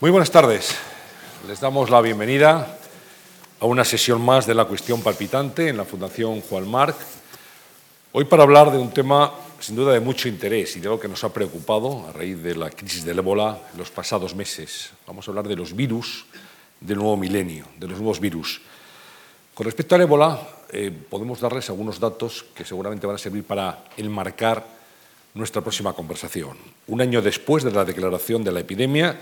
Muy buenas tardes. Les damos la bienvenida a una sesión más de la cuestión palpitante en la Fundación Juan Marc. Hoy para hablar de un tema sin duda de mucho interés y de algo que nos ha preocupado a raíz de la crisis del ébola en los pasados meses. Vamos a hablar de los virus del nuevo milenio, de los nuevos virus. Con respecto al ébola, eh, podemos darles algunos datos que seguramente van a servir para enmarcar nuestra próxima conversación. Un año después de la declaración de la epidemia,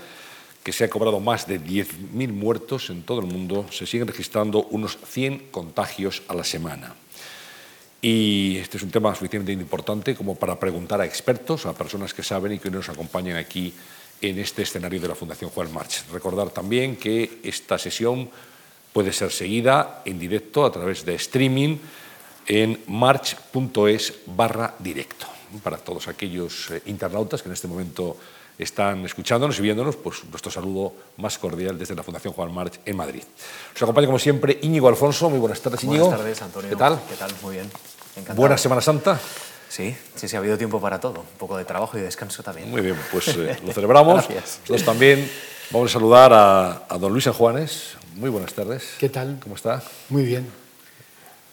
que se ha cobrado más de 10.000 muertos en todo el mundo, se siguen registrando unos 100 contagios a la semana. Y este es un tema suficientemente importante como para preguntar a expertos, a personas que saben y que nos acompañan aquí en este escenario de la Fundación Juan March. Recordar también que esta sesión puede ser seguida en directo a través de streaming en march.es barra directo. Para todos aquellos eh, internautas que en este momento están escuchándonos y viéndonos, pues nuestro saludo más cordial desde la Fundación Juan March en Madrid. Nos acompaña como siempre Íñigo Alfonso. Muy buenas tardes, Íñigo. Buenas tardes, Antonio. ¿Qué tal? ¿Qué tal? Muy bien. Encantado. Buena Semana Santa. Sí, sí, sí, ha habido tiempo para todo. Un poco de trabajo y descanso también. Muy bien, pues eh, lo celebramos. Gracias. Nosotros también vamos a saludar a, a don Luis San Juanes. Muy buenas tardes. ¿Qué tal? ¿Cómo está? Muy bien.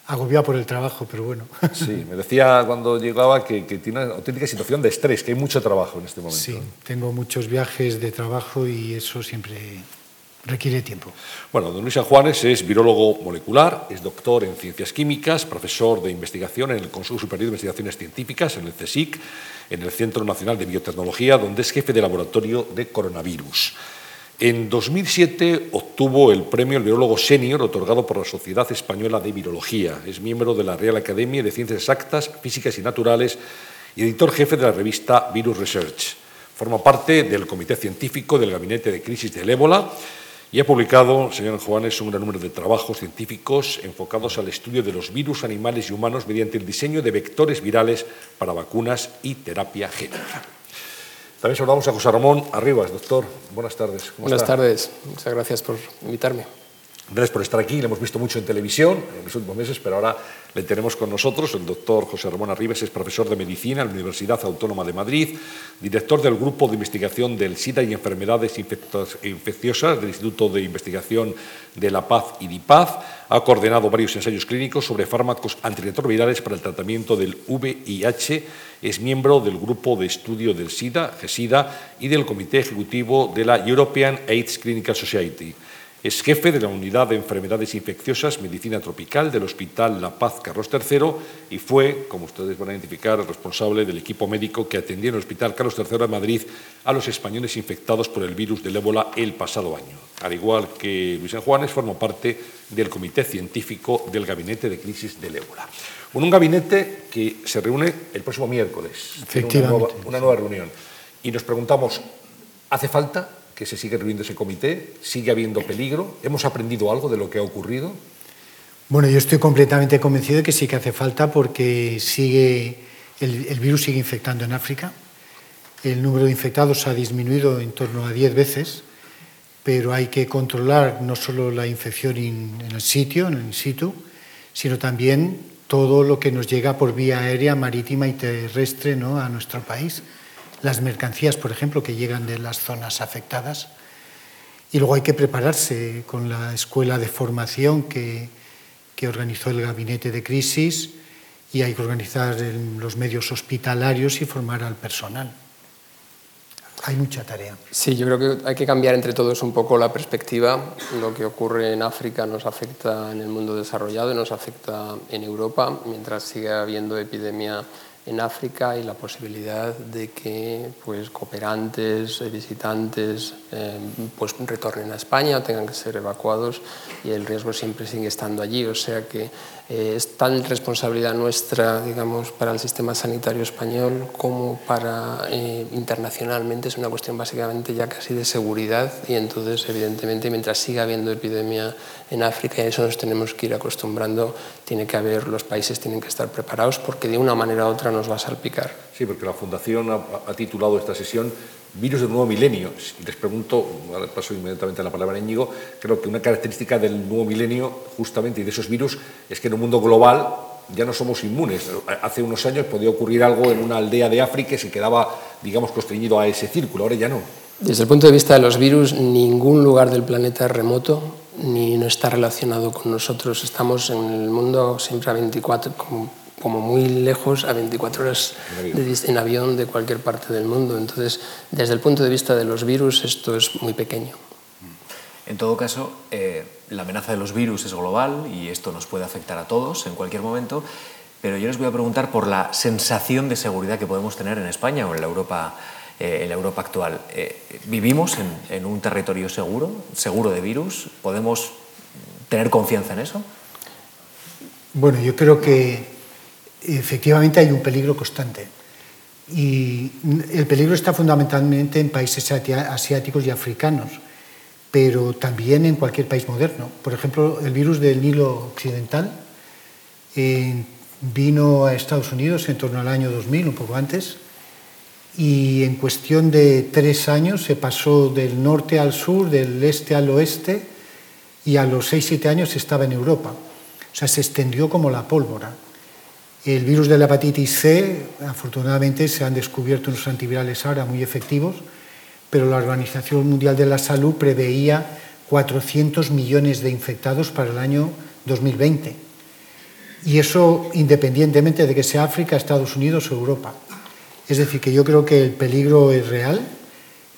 Agobiado por el trabajo, pero bueno. Sí, me decía cuando llegaba que, que tiene una auténtica situación de estrés, que hay mucho trabajo en este momento. Sí, tengo muchos viajes de trabajo y eso siempre requiere tiempo. Bueno, don Luis San Juanes es virólogo molecular, es doctor en ciencias químicas, profesor de investigación en el Consejo Superior de Investigaciones Científicas, en el CSIC, en el Centro Nacional de Biotecnología, donde es jefe de laboratorio de coronavirus. En 2007 obtuvo el premio El Virólogo Senior otorgado por la Sociedad Española de Virología. Es miembro de la Real Academia de Ciencias Exactas, Físicas y Naturales y editor jefe de la revista Virus Research. Forma parte del Comité Científico del Gabinete de Crisis del Ébola y ha publicado, señor Juanes, un gran número de trabajos científicos enfocados al estudio de los virus animales y humanos mediante el diseño de vectores virales para vacunas y terapia génica. También saludamos a José Ramón Arribas, doctor. Buenas tardes. ¿Cómo Buenas está? tardes, muchas gracias por invitarme. Gracias por estar aquí. Le hemos visto mucho en televisión en los últimos meses, pero ahora le tenemos con nosotros. El doctor José Ramón Arribas es profesor de medicina en la Universidad Autónoma de Madrid, director del Grupo de Investigación del SIDA y Enfermedades Infecciosas del Instituto de Investigación de la Paz y DIPAZ. Ha coordinado varios ensayos clínicos sobre fármacos antirretrovirales para el tratamiento del VIH. Es miembro del Grupo de Estudio del SIDA, GESIDA, y del Comité Ejecutivo de la European AIDS Clinical Society. Es jefe de la Unidad de Enfermedades Infecciosas, Medicina Tropical del Hospital La Paz Carlos III y fue, como ustedes van a identificar, el responsable del equipo médico que atendía en el Hospital Carlos III de Madrid a los españoles infectados por el virus del ébola el pasado año. Al igual que Luis San Juanes, formó parte del Comité Científico del Gabinete de Crisis del ébola. Bueno, un gabinete que se reúne el próximo miércoles. Tiene Una nueva, Efectivamente. una nueva reunión. Y nos preguntamos, ¿hace falta que se siga reuniendo ese comité? ¿Sigue habiendo peligro? ¿Hemos aprendido algo de lo que ha ocurrido? Bueno, yo estoy completamente convencido de que sí que hace falta porque sigue, el, el virus sigue infectando en África. El número de infectados ha disminuido en torno a 10 veces, pero hay que controlar no solo la infección in- en el sitio, en el situ, sino también todo lo que nos llega por vía aérea, marítima y terrestre ¿no? a nuestro país. Las mercancías, por ejemplo, que llegan de las zonas afectadas. Y luego hay que prepararse con la escuela de formación que, que organizó el gabinete de crisis y hay que organizar los medios hospitalarios y formar al personal. Hay mucha tarea. Sí, yo creo que hay que cambiar entre todos un poco la perspectiva. Lo que ocurre en África nos afecta en el mundo desarrollado y nos afecta en Europa, mientras siga habiendo epidemia en África y la posibilidad de que pues, cooperantes, visitantes, eh, pues, retornen a España o tengan que ser evacuados y el riesgo siempre sigue estando allí. O sea que eh, es tan responsabilidad nuestra, digamos, para el sistema sanitario español como para eh, internacionalmente. Es una cuestión básicamente ya casi de seguridad y entonces, evidentemente, mientras siga habiendo epidemia en África, y a eso nos tenemos que ir acostumbrando, tiene que haber, los países tienen que estar preparados porque de una manera u otra nos va a salpicar. Sí, porque la Fundación ha, ha titulado esta sesión Virus del nuevo milenio. Les pregunto, ahora paso inmediatamente la palabra a Íñigo, creo que una característica del nuevo milenio, justamente, y de esos virus, es que en un mundo global ya no somos inmunes. Hace unos años podía ocurrir algo en una aldea de África y se quedaba, digamos, constreñido a ese círculo, ahora ya no. Desde el punto de vista de los virus, ningún lugar del planeta es remoto ni no está relacionado con nosotros. Estamos en el mundo siempre a 24, como, como muy lejos, a 24 horas de, en avión de cualquier parte del mundo. Entonces, desde el punto de vista de los virus, esto es muy pequeño. En todo caso, eh, la amenaza de los virus es global y esto nos puede afectar a todos en cualquier momento, pero yo les voy a preguntar por la sensación de seguridad que podemos tener en España o en la Europa, eh, en la Europa actual. Eh, ¿Vivimos en, en un territorio seguro, seguro de virus? ¿Podemos tener confianza en eso? Bueno, yo creo que efectivamente hay un peligro constante. Y el peligro está fundamentalmente en países asiáticos y africanos pero también en cualquier país moderno. Por ejemplo, el virus del Nilo Occidental eh, vino a Estados Unidos en torno al año 2000, un poco antes, y en cuestión de tres años se pasó del norte al sur, del este al oeste, y a los seis, siete años estaba en Europa. O sea, se extendió como la pólvora. El virus de la hepatitis C, afortunadamente, se han descubierto unos antivirales ahora muy efectivos, pero la Organización Mundial de la Salud preveía 400 millones de infectados para el año 2020. Y eso independientemente de que sea África, Estados Unidos o Europa. Es decir, que yo creo que el peligro es real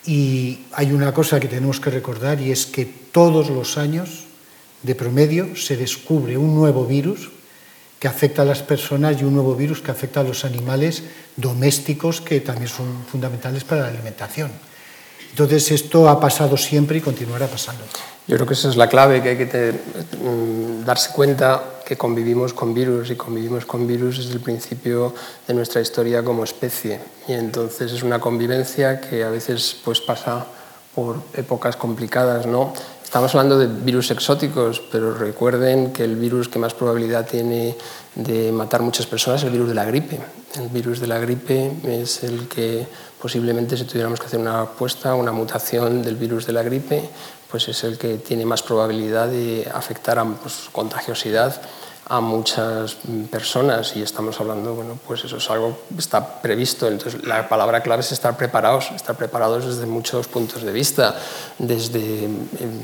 y hay una cosa que tenemos que recordar y es que todos los años, de promedio, se descubre un nuevo virus que afecta a las personas y un nuevo virus que afecta a los animales domésticos que también son fundamentales para la alimentación. Entonces esto ha pasado siempre y continuará pasando. Yo creo que esa es la clave, que hay que mm, darse cuenta que convivimos con virus y convivimos con virus desde el principio de nuestra historia como especie. Y entonces es una convivencia que a veces pues, pasa por épocas complicadas. ¿no? Estamos hablando de virus exóticos, pero recuerden que el virus que más probabilidad tiene de matar muchas personas es el virus de la gripe. El virus de la gripe es el que posiblemente si tuviéramos que hacer una apuesta, una mutación del virus de la gripe, pues es el que tiene más probabilidad de afectar a pues, contagiosidad a muchas personas y estamos hablando, bueno, pues eso es algo que está previsto. Entonces, la palabra clave es estar preparados, estar preparados desde muchos puntos de vista, desde eh,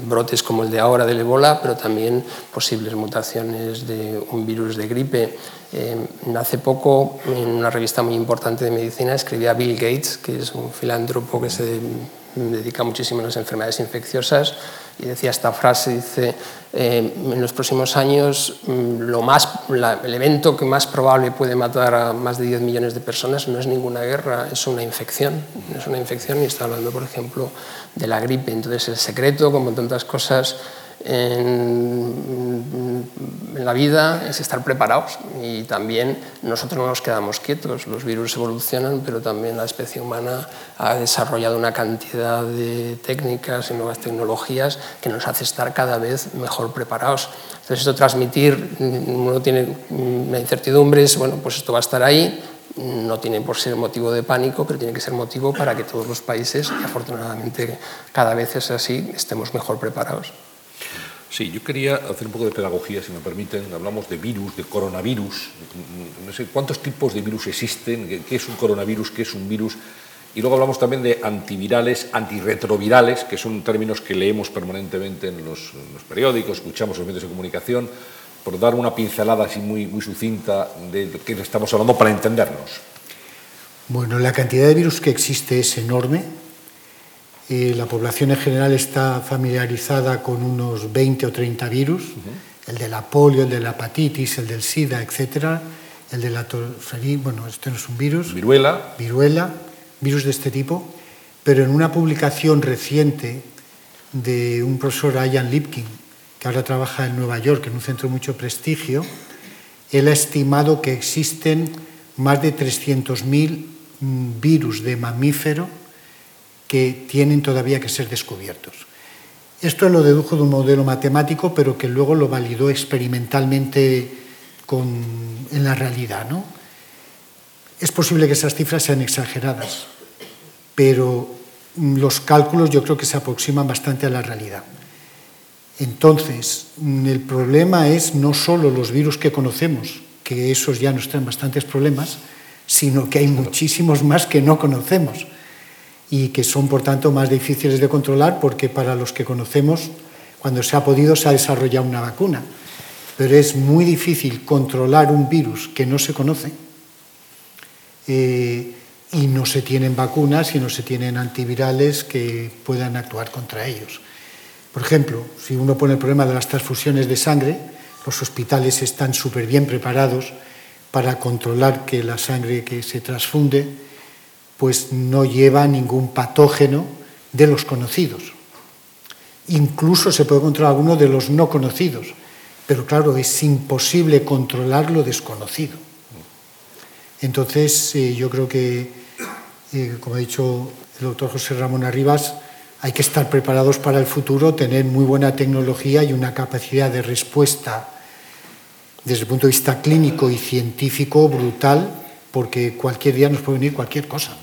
brotes como el de ahora del ébola, pero también posibles mutaciones de un virus de gripe. Eh, hace poco, en una revista muy importante de medicina, escribía Bill Gates, que es un filántropo que se dedica muchísimo a las enfermedades infecciosas, y decía esta frase, dice, eh, en los próximos años mm, lo más, el evento que más probable puede matar a más de 10 millones de personas no es ninguna guerra, es una infección. Es una infección y está hablando, por ejemplo, de la gripe. Entonces el secreto, como tantas cosas, en, la vida es estar preparados y también nosotros no nos quedamos quietos, los virus evolucionan, pero también la especie humana ha desarrollado una cantidad de técnicas y nuevas tecnologías que nos hace estar cada vez mejor preparados. Entonces esto transmitir, uno tiene una incertidumbre, bueno, pues esto va a estar ahí, no tiene por ser motivo de pánico, pero tiene que ser motivo para que todos los países, y afortunadamente cada vez es así, estemos mejor preparados. Sí, yo quería hacer un poco de pedagogía, si me permiten. Hablamos de virus, de coronavirus. No sé cuántos tipos de virus existen, qué es un coronavirus, qué es un virus. Y luego hablamos también de antivirales, antirretrovirales, que son términos que leemos permanentemente en los, periódicos, escuchamos en los medios de comunicación, por dar una pincelada así muy, muy sucinta de qué estamos hablando para entendernos. Bueno, la cantidad de virus que existe es enorme la población en general está familiarizada con unos 20 o 30 virus, el de la polio, el de la hepatitis, el del SIDA, etc. El de la tosferina, bueno, este no es un virus. Viruela. Viruela, virus de este tipo. Pero en una publicación reciente de un profesor, Ian Lipkin, que ahora trabaja en Nueva York, en un centro de mucho prestigio, él ha estimado que existen más de 300.000 mm, virus de mamífero que tienen todavía que ser descubiertos. Esto lo dedujo de un modelo matemático, pero que luego lo validó experimentalmente en la realidad. ¿no? Es posible que esas cifras sean exageradas, pero los cálculos yo creo que se aproximan bastante a la realidad. Entonces, el problema es no solo los virus que conocemos, que esos ya nos traen bastantes problemas, sino que hay muchísimos más que no conocemos y que son por tanto más difíciles de controlar porque para los que conocemos, cuando se ha podido, se ha desarrollado una vacuna. Pero es muy difícil controlar un virus que no se conoce eh, y no se tienen vacunas y no se tienen antivirales que puedan actuar contra ellos. Por ejemplo, si uno pone el problema de las transfusiones de sangre, los hospitales están súper bien preparados para controlar que la sangre que se transfunde pues no lleva ningún patógeno de los conocidos. Incluso se puede controlar alguno de los no conocidos, pero claro, es imposible controlar lo desconocido. Entonces, eh, yo creo que, eh, como ha dicho el doctor José Ramón Arribas, hay que estar preparados para el futuro, tener muy buena tecnología y una capacidad de respuesta desde el punto de vista clínico y científico brutal, porque cualquier día nos puede venir cualquier cosa.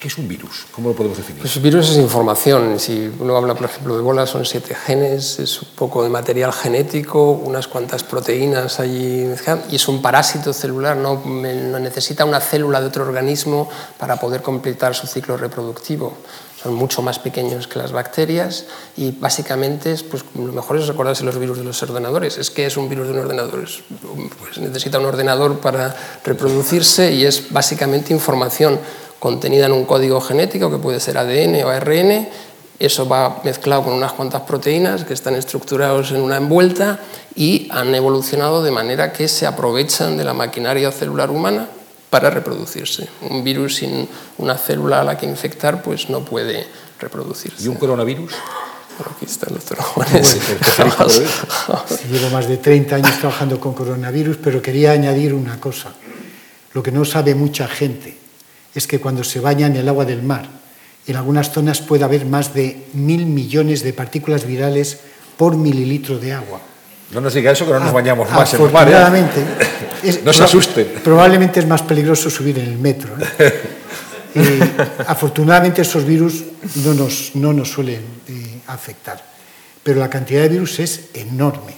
¿Qué es un virus? ¿Cómo lo podemos definir? Pues virus es información. Si uno habla, por ejemplo, de bola, son siete genes, es un poco de material genético, unas cuantas proteínas allí, y es un parásito celular, no, no necesita una célula de otro organismo para poder completar su ciclo reproductivo son mucho más pequeños que las bacterias y básicamente pues, lo mejor es recordarse los virus de los ordenadores. Es que es un virus de un ordenador, pues necesita un ordenador para reproducirse y es básicamente información contenida en un código genético que puede ser ADN o ARN. Eso va mezclado con unas cuantas proteínas que están estructurados en una envuelta y han evolucionado de manera que se aprovechan de la maquinaria celular humana para reproducirse. Un virus sin una célula a la que infectar pues no puede reproducirse. ¿Y un coronavirus? Bueno, aquí está el doctor Juanes. Llevo más de 30 años trabajando con coronavirus, pero quería añadir una cosa. Lo que no sabe mucha gente es que cuando se baña en el agua del mar, en algunas zonas puede haber más de mil millones de partículas virales por mililitro de agua. No nos diga eso, que no nos ah, bañamos más en el mar. ¿eh? no se asusten. Probablemente es más peligroso subir en el metro. ¿eh? afortunadamente esos virus no nos, no nos suelen eh, afectar. Pero la cantidad de virus es enorme.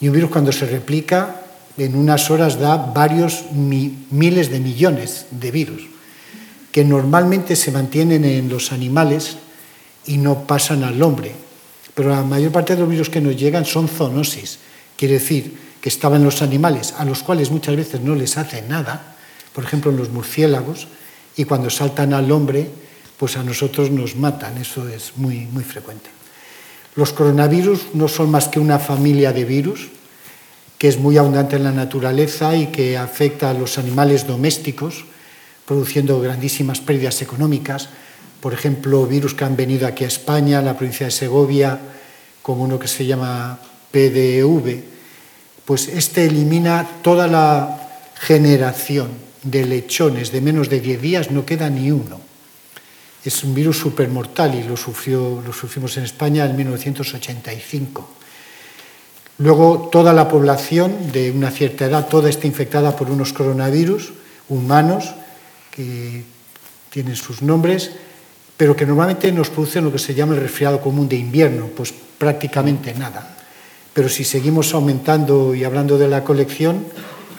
Y un virus cuando se replica en unas horas da varios miles de millones de virus que normalmente se mantienen en los animales y no pasan al hombre. Pero la mayor parte de los virus que nos llegan son zoonosis Quiere decir que estaban en los animales, a los cuales muchas veces no les hace nada, por ejemplo en los murciélagos, y cuando saltan al hombre, pues a nosotros nos matan. Eso es muy, muy frecuente. Los coronavirus no son más que una familia de virus que es muy abundante en la naturaleza y que afecta a los animales domésticos, produciendo grandísimas pérdidas económicas. Por ejemplo, virus que han venido aquí a España, la provincia de Segovia, como uno que se llama PDV, pues este elimina toda la generación de lechones de menos de 10 días, no queda ni uno. Es un virus supermortal y lo, sufrió, lo sufrimos en España en 1985. Luego, toda la población de una cierta edad, toda está infectada por unos coronavirus humanos que tienen sus nombres, pero que normalmente nos producen lo que se llama el resfriado común de invierno, pues prácticamente nada. Pero si seguimos aumentando y hablando de la colección,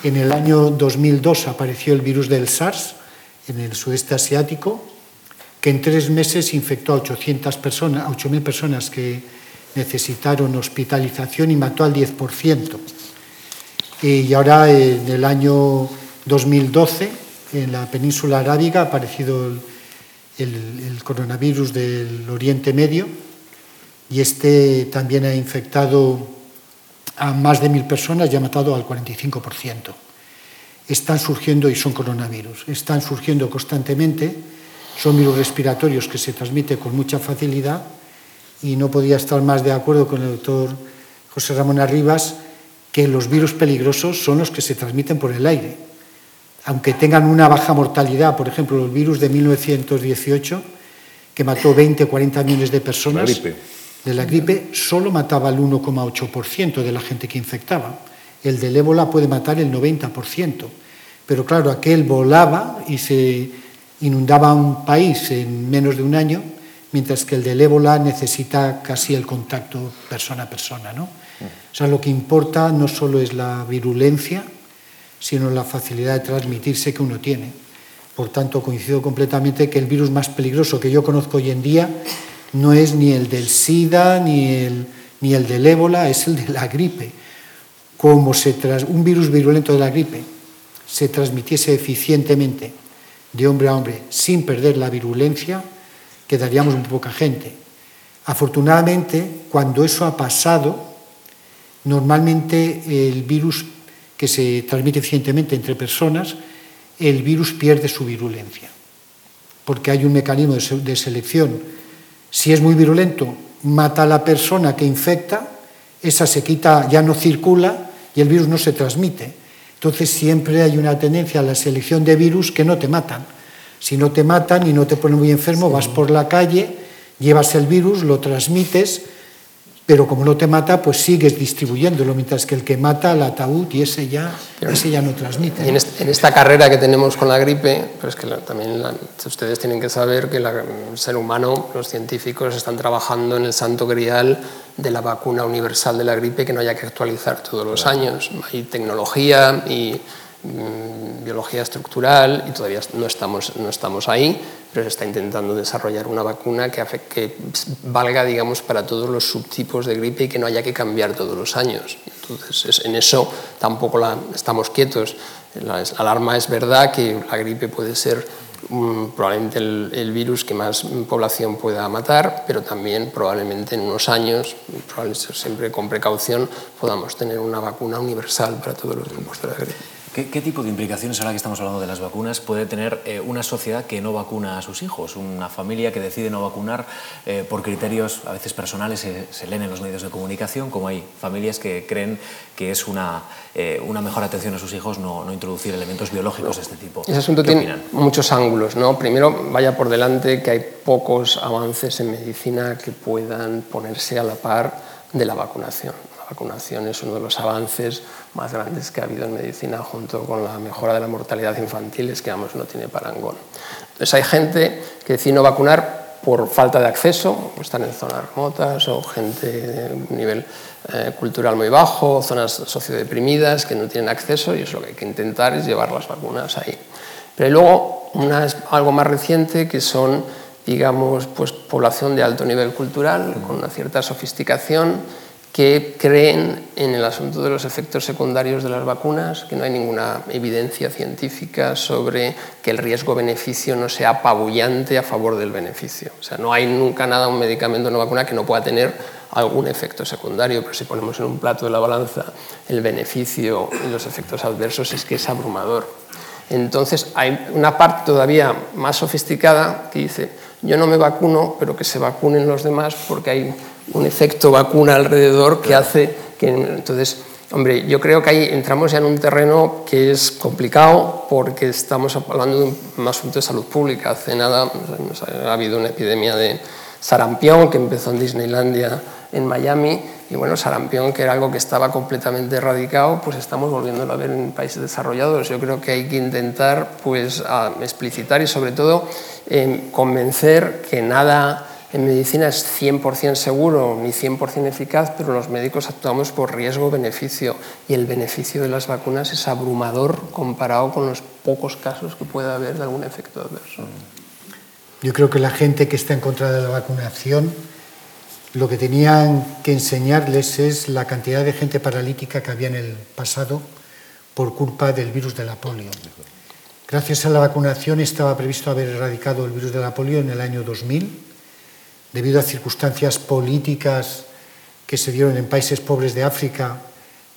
en el año 2002 apareció el virus del SARS en el sudeste asiático, que en tres meses infectó a 800 personas, 8.000 personas que necesitaron hospitalización y mató al 10%. Y ahora, en el año 2012, en la península arábiga, ha aparecido el, coronavirus del Oriente Medio y este también ha infectado a más de mil personas y ha matado al 45%. Están surgiendo, y son coronavirus, están surgiendo constantemente, son virus respiratorios que se transmiten con mucha facilidad y no podía estar más de acuerdo con el doctor José Ramón Arribas que los virus peligrosos son los que se transmiten por el aire. Aunque tengan una baja mortalidad, por ejemplo, el virus de 1918, que mató 20 o 40 millones de personas, de la gripe solo mataba el 1,8% de la gente que infectaba. El del ébola puede matar el 90%. Pero claro, aquel volaba y se inundaba un país en menos de un año, mientras que el del ébola necesita casi el contacto persona a persona. ¿no? O sea, lo que importa no solo es la virulencia, sino la facilidad de transmitirse que uno tiene. Por tanto, coincido completamente que el virus más peligroso que yo conozco hoy en día no es ni el del SIDA ni el, ni el del ébola, es el de la gripe. Como se tras, un virus virulento de la gripe se transmitiese eficientemente de hombre a hombre sin perder la virulencia, quedaríamos muy poca gente. Afortunadamente, cuando eso ha pasado, normalmente el virus que se transmite eficientemente entre personas, el virus pierde su virulencia, porque hay un mecanismo de selección. Si es muy virulento, mata a la persona que infecta, esa se quita, ya no circula y el virus no se transmite. Entonces siempre hay una tendencia a la selección de virus que no te matan. Si no te matan y no te ponen muy enfermo, vas por la calle, llevas el virus, lo transmites pero como no te mata, pues sigues distribuyéndolo, mientras que el que mata al ataúd y ese ya, ese ya no transmite. Y en, esta carrera que tenemos con la gripe, pero es que también ustedes tienen que saber que el ser humano, los científicos, están trabajando en el santo grial de la vacuna universal de la gripe que no haya que actualizar todos los años. Hay tecnología y mm, biología estructural y todavía no estamos, no estamos ahí, pero se está intentando desarrollar una vacuna que, valga digamos, para todos los subtipos de gripe y que no haya que cambiar todos los años. Entonces, en eso tampoco estamos quietos. La alarma es verdad que la gripe puede ser mm, probablemente el, el, virus que más población pueda matar, pero también probablemente en unos años, probablemente siempre con precaución, podamos tener una vacuna universal para todos los grupos de la gripe. ¿Qué, tipo de implicaciones, ahora que estamos hablando de las vacunas, puede tener eh, una sociedad que no vacuna a sus hijos? Una familia que decide no vacunar eh, por criterios a veces personales, se, leen en los medios de comunicación, como hay familias que creen que es una, eh, una mejor atención a sus hijos no, no introducir elementos biológicos de este tipo. Ese asunto tiene muchos ángulos. ¿no? Primero, vaya por delante que hay pocos avances en medicina que puedan ponerse a la par de la vacunación. La vacunación es uno de los avances más grandes que ha habido en medicina junto con la mejora de la mortalidad infantil, es que vamos, no tiene parangón. Entonces hay gente que decide no vacunar por falta de acceso, están en zonas remotas o gente de nivel eh, cultural muy bajo, zonas sociodeprimidas que no tienen acceso y es lo que hay que intentar es llevar las vacunas ahí. Pero luego algo más reciente que son, digamos, pues población de alto nivel cultural, con una cierta sofisticación, que creen en el asunto de los efectos secundarios de las vacunas, que no hay ninguna evidencia científica sobre que el riesgo-beneficio no sea apabullante a favor del beneficio. O sea, no hay nunca nada, un medicamento, una vacuna que no pueda tener algún efecto secundario, pero si ponemos en un plato de la balanza el beneficio y los efectos adversos es que es abrumador. Entonces hay una parte todavía más sofisticada que dice, yo no me vacuno, pero que se vacunen los demás porque hay un efecto vacuna alrededor que hace que... Entonces, hombre, yo creo que ahí entramos ya en un terreno que es complicado porque estamos hablando de un asunto de salud pública. Hace nada ha habido una epidemia de sarampión que empezó en Disneylandia en Miami y bueno, sarampión que era algo que estaba completamente erradicado, pues estamos volviéndolo a ver en países desarrollados. Yo creo que hay que intentar pues explicitar y sobre todo eh, convencer que nada en medicina es 100% seguro ni 100% eficaz, pero los médicos actuamos por riesgo-beneficio y el beneficio de las vacunas es abrumador comparado con los pocos casos que pueda haber de algún efecto adverso. Yo creo que la gente que está en contra de la vacunación lo que tenían que enseñarles es la cantidad de gente paralítica que había en el pasado por culpa del virus de la polio. Gracias a la vacunación estaba previsto haber erradicado el virus de la polio en el año 2000 debido a circunstancias políticas que se dieron en países pobres de África,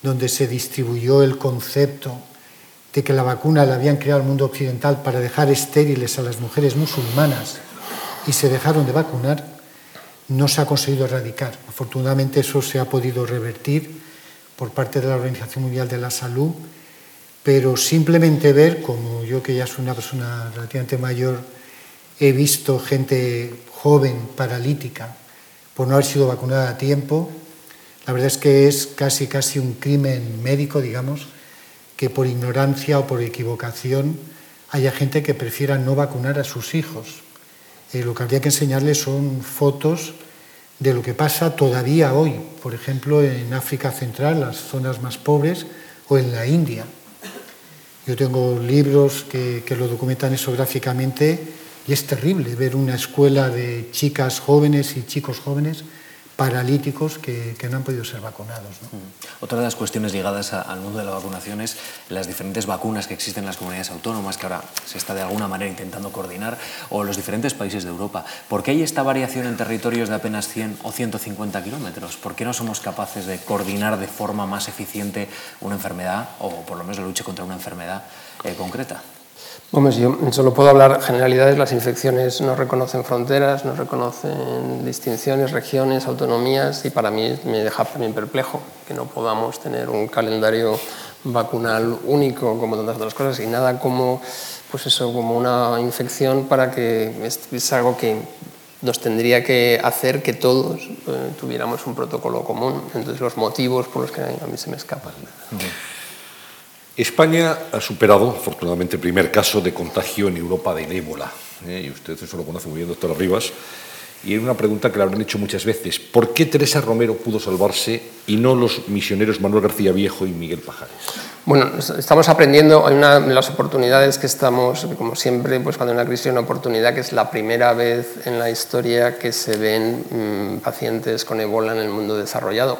donde se distribuyó el concepto de que la vacuna la habían creado el mundo occidental para dejar estériles a las mujeres musulmanas y se dejaron de vacunar, no se ha conseguido erradicar. Afortunadamente eso se ha podido revertir por parte de la Organización Mundial de la Salud, pero simplemente ver, como yo que ya soy una persona relativamente mayor, he visto gente joven, paralítica, por no haber sido vacunada a tiempo. La verdad es que es casi, casi un crimen médico, digamos, que por ignorancia o por equivocación haya gente que prefiera no vacunar a sus hijos. Eh, lo que habría que enseñarles son fotos de lo que pasa todavía hoy, por ejemplo, en África Central, las zonas más pobres, o en la India. Yo tengo libros que, que lo documentan eso gráficamente y es terrible ver una escuela de chicas jóvenes y chicos jóvenes paralíticos que, no han podido ser vacunados. Mm. Otra de las cuestiones ligadas al mundo de la vacunación es las diferentes vacunas que existen en las comunidades autónomas, que ahora se está de alguna manera intentando coordinar, o los diferentes países de Europa. ¿Por qué hay esta variación en territorios de apenas 100 o 150 kilómetros? ¿Por qué no somos capaces de coordinar de forma más eficiente una enfermedad, o por lo menos la lucha contra una enfermedad eh, concreta? Hombre, yo solo puedo hablar generalidades, las infecciones no reconocen fronteras, no reconocen distinciones, regiones, autonomías y para mí me deja también perplejo que no podamos tener un calendario vacunal único como tantas otras cosas y nada como pues eso como una infección para que es, algo que nos tendría que hacer que todos eh, tuviéramos un protocolo común. Entonces los motivos por los que a mí se me escapan. España ha superado, afortunadamente, el primer caso de contagio en Europa del ébola. ¿eh? Y usted eso lo conoce muy bien, doctora Rivas. Y hay una pregunta que le habrán hecho muchas veces. ¿Por qué Teresa Romero pudo salvarse y no los misioneros Manuel García Viejo y Miguel Pajares? Bueno, estamos aprendiendo, hay una de las oportunidades que estamos, como siempre, pues cuando hay una crisis hay una oportunidad que es la primera vez en la historia que se ven mmm, pacientes con ébola en el mundo desarrollado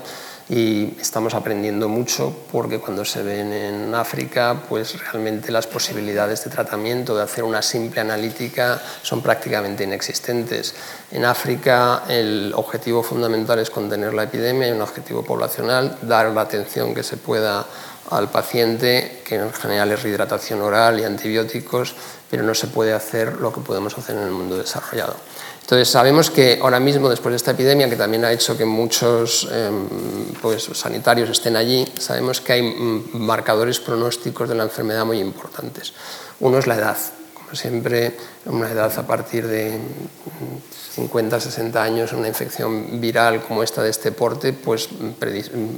y estamos aprendiendo mucho porque cuando se ven en África, pues realmente las posibilidades de tratamiento, de hacer una simple analítica, son prácticamente inexistentes. En África el objetivo fundamental es contener la epidemia, hay un objetivo poblacional, dar la atención que se pueda al paciente, que en general es rehidratación oral y antibióticos, pero no se puede hacer lo que podemos hacer en el mundo desarrollado. Entonces sabemos que ahora mismo, después de esta epidemia, que también ha hecho que muchos eh, pues, sanitarios estén allí, sabemos que hay marcadores pronósticos de la enfermedad muy importantes. Uno es la edad. Como siempre, una edad a partir de 50, 60 años, una infección viral como esta de este porte, pues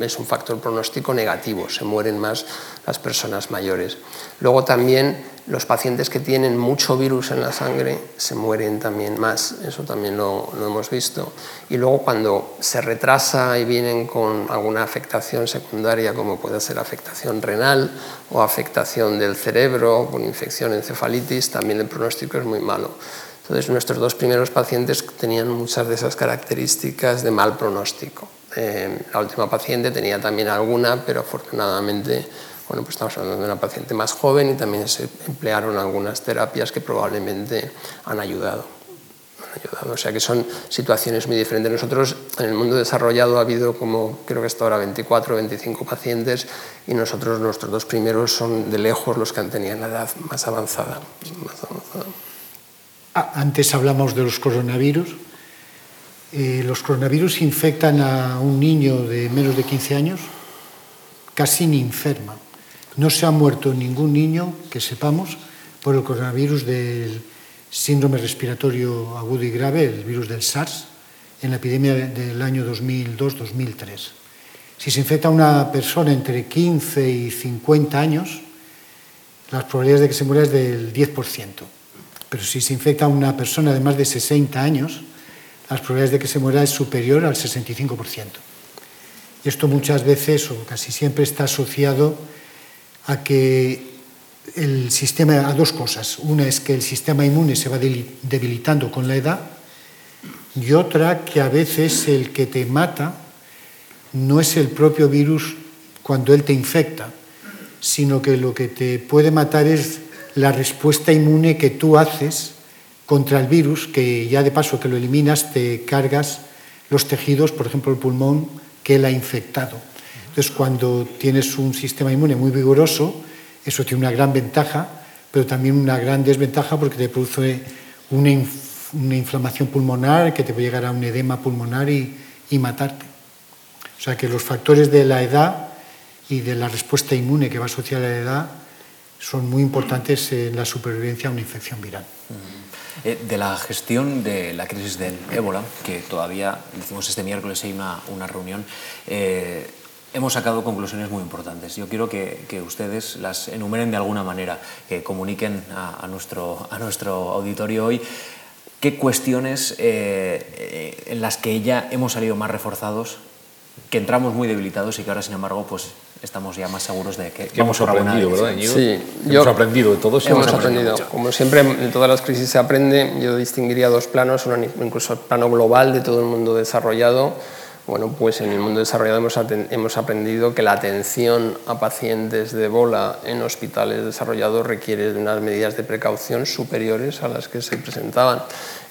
es un factor pronóstico negativo, se mueren más las personas mayores. Luego también los pacientes que tienen mucho virus en la sangre se mueren también más, eso también lo, lo, hemos visto. Y luego cuando se retrasa y vienen con alguna afectación secundaria, como puede ser afectación renal o afectación del cerebro, con infección, encefalitis, también el pronóstico es muy malo. Entonces nuestros dos primeros pacientes tenían muchas de esas características de mal pronóstico. Eh, la última paciente tenía también alguna, pero afortunadamente bueno, pues estamos hablando de una paciente más joven y también se emplearon algunas terapias que probablemente han ayudado. Han ayudado. O sea que son situaciones muy diferentes. Nosotros en el mundo desarrollado ha habido como creo que hasta ahora 24 o 25 pacientes y nosotros nuestros dos primeros son de lejos los que han tenido la edad más avanzada. Más avanzada. Antes hablamos de los coronavirus. Eh, los coronavirus infectan a un niño de menos de 15 años, casi ni enferma. No se ha muerto ningún niño, que sepamos, por el coronavirus del síndrome respiratorio agudo y grave, el virus del SARS, en la epidemia del año 2002-2003. Si se infecta a una persona entre 15 y 50 años, las probabilidades de que se muera es del 10%. Pero si se infecta a una persona de más de 60 años, las probabilidades de que se muera es superior al 65%. Y esto muchas veces o casi siempre está asociado a que el sistema, a dos cosas. Una es que el sistema inmune se va debilitando con la edad y otra que a veces el que te mata no es el propio virus cuando él te infecta, sino que lo que te puede matar es la respuesta inmune que tú haces contra el virus, que ya de paso que lo eliminas te cargas los tejidos, por ejemplo el pulmón, que él ha infectado. Entonces cuando tienes un sistema inmune muy vigoroso, eso tiene una gran ventaja, pero también una gran desventaja porque te produce una, una inflamación pulmonar que te puede llegar a un edema pulmonar y, y matarte. O sea que los factores de la edad y de la respuesta inmune que va asociada a la edad son muy importantes en la supervivencia a una infección viral. Eh, de la gestión de la crisis del ébola, que todavía, decimos este miércoles, hay una, una reunión, eh, hemos sacado conclusiones muy importantes. Yo quiero que, que, ustedes las enumeren de alguna manera, que comuniquen a, a, nuestro, a nuestro auditorio hoy qué cuestiones eh, en las que ya hemos salido más reforzados que entramos muy debilitados y que ahora, sin embargo, pues estamos ya más seguros de que, que hemos aprendido, ¿verdad? Sí, hemos aprendido de todo. Hemos, hemos aprendido. Como siempre, en todas las crisis se aprende. Yo distinguiría dos planos, incluso el plano global de todo el mundo desarrollado bueno, pues en el mundo desarrollado hemos, hemos, aprendido que la atención a pacientes de Ebola en hospitales desarrollados requiere de unas medidas de precaución superiores a las que se presentaban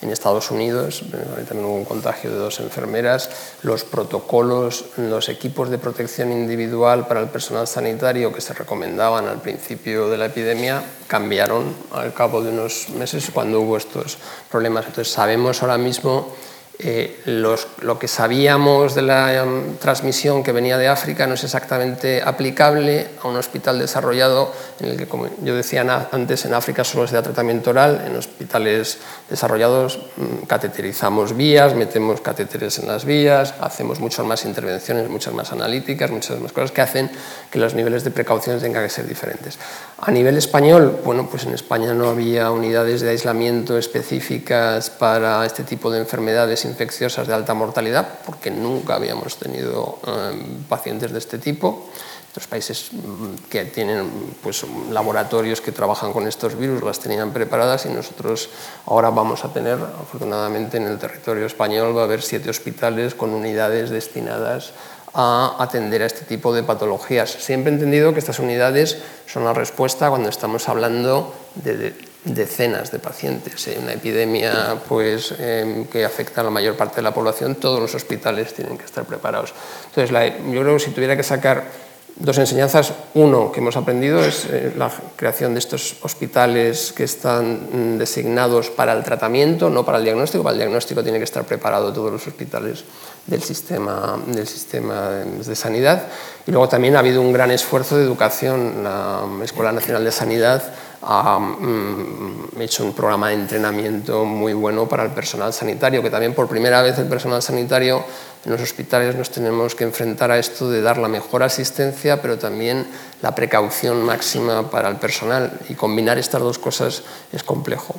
en Estados Unidos. También hubo un contagio de dos enfermeras. Los protocolos, los equipos de protección individual para el personal sanitario que se recomendaban al principio de la epidemia cambiaron al cabo de unos meses cuando hubo estos problemas. Entonces sabemos ahora mismo eh, lo que sabíamos de la em, transmisión que venía de África no es exactamente aplicable a un hospital desarrollado en el que, como yo decía antes, en África solo se da tratamiento oral, en hospitales desarrollados mm, cateterizamos vías, metemos catéteres en las vías, hacemos muchas más intervenciones, muchas más analíticas, muchas más cosas que hacen que los niveles de precaución tengan que ser diferentes. A nivel español, bueno, pues en España no había unidades de aislamiento específicas para este tipo de enfermedades infecciosas de alta mortalidad, porque nunca habíamos tenido em, pacientes de este tipo. Otros países mm, que tienen pues, laboratorios que trabajan con estos virus las tenían preparadas y nosotros ahora vamos a tener, afortunadamente en el territorio español va a haber siete hospitales con unidades destinadas a atender a este tipo de patologías. Siempre he entendido que estas unidades son la respuesta cuando estamos hablando de decenas de pacientes. En una epidemia pues, em, que afecta a la mayor parte de la población, todos los hospitales tienen que estar preparados. Entonces, yo creo que si tuviera que sacar dos enseñanzas, uno que hemos aprendido es eh, la creación de estos hospitales que están mm, designados para el tratamiento, no para el diagnóstico. Para el diagnóstico tiene que estar preparado todos los hospitales del sistema, del sistema de sanidad. Y luego también ha habido un gran esfuerzo de educación. La Escuela Nacional de Sanidad ha mm, hecho un programa de entrenamiento muy bueno para el personal sanitario, que también por primera vez el personal sanitario en los hospitales nos tenemos que enfrentar a esto de dar la mejor asistencia, pero también la precaución máxima para el personal. Y combinar estas dos cosas es complejo.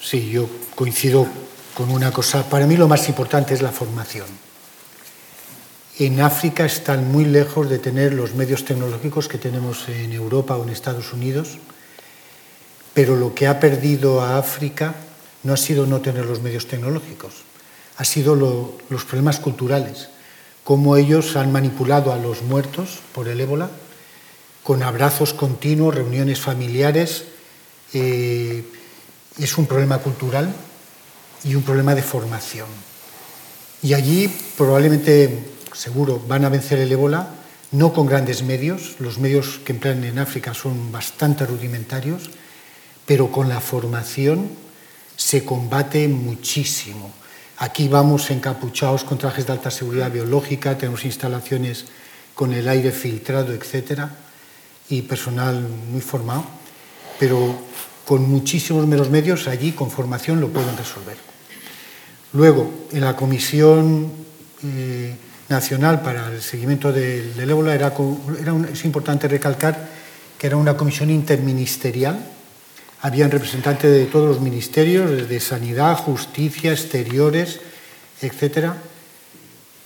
Sí, yo coincido con una cosa. Para mí lo más importante es la formación. En África están muy lejos de tener los medios tecnológicos que tenemos en Europa o en Estados Unidos, pero lo que ha perdido a África no ha sido no tener los medios tecnológicos, ha sido los problemas culturales, cómo ellos han manipulado a los muertos por el ébola con abrazos continuos, reuniones familiares. Eh, es un problema cultural y un problema de formación. Y allí probablemente, seguro, van a vencer el ébola, no con grandes medios, los medios que emplean en África son bastante rudimentarios, pero con la formación se combate muchísimo. Aquí vamos encapuchados con trajes de alta seguridad biológica, tenemos instalaciones con el aire filtrado, etcétera, y personal muy formado, pero con muchísimos menos medios allí con formación lo pueden resolver. Luego, en la Comisión eh, Nacional para el Seguimiento del, ébola era, es importante recalcar que era una comisión interministerial. Habían representantes de todos los ministerios, de Sanidad, Justicia, Exteriores, etcétera,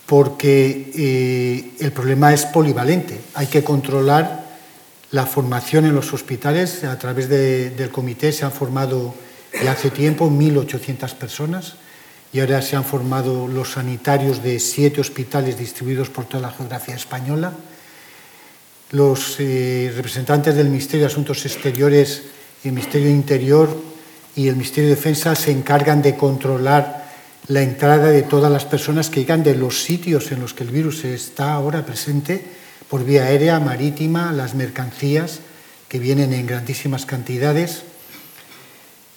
porque eh, el problema es polivalente. Hay que controlar la formación en los hospitales. A través del comité se han formado ya hace tiempo 1.800 personas y ahora se han formado los sanitarios de siete hospitales distribuidos por toda la geografía española. Los eh, representantes del Ministerio de Asuntos Exteriores, el Ministerio de Interior y el Ministerio de Defensa se encargan de controlar la entrada de todas las personas que llegan de los sitios en los que el virus está ahora presente por vía aérea, marítima, las mercancías que vienen en grandísimas cantidades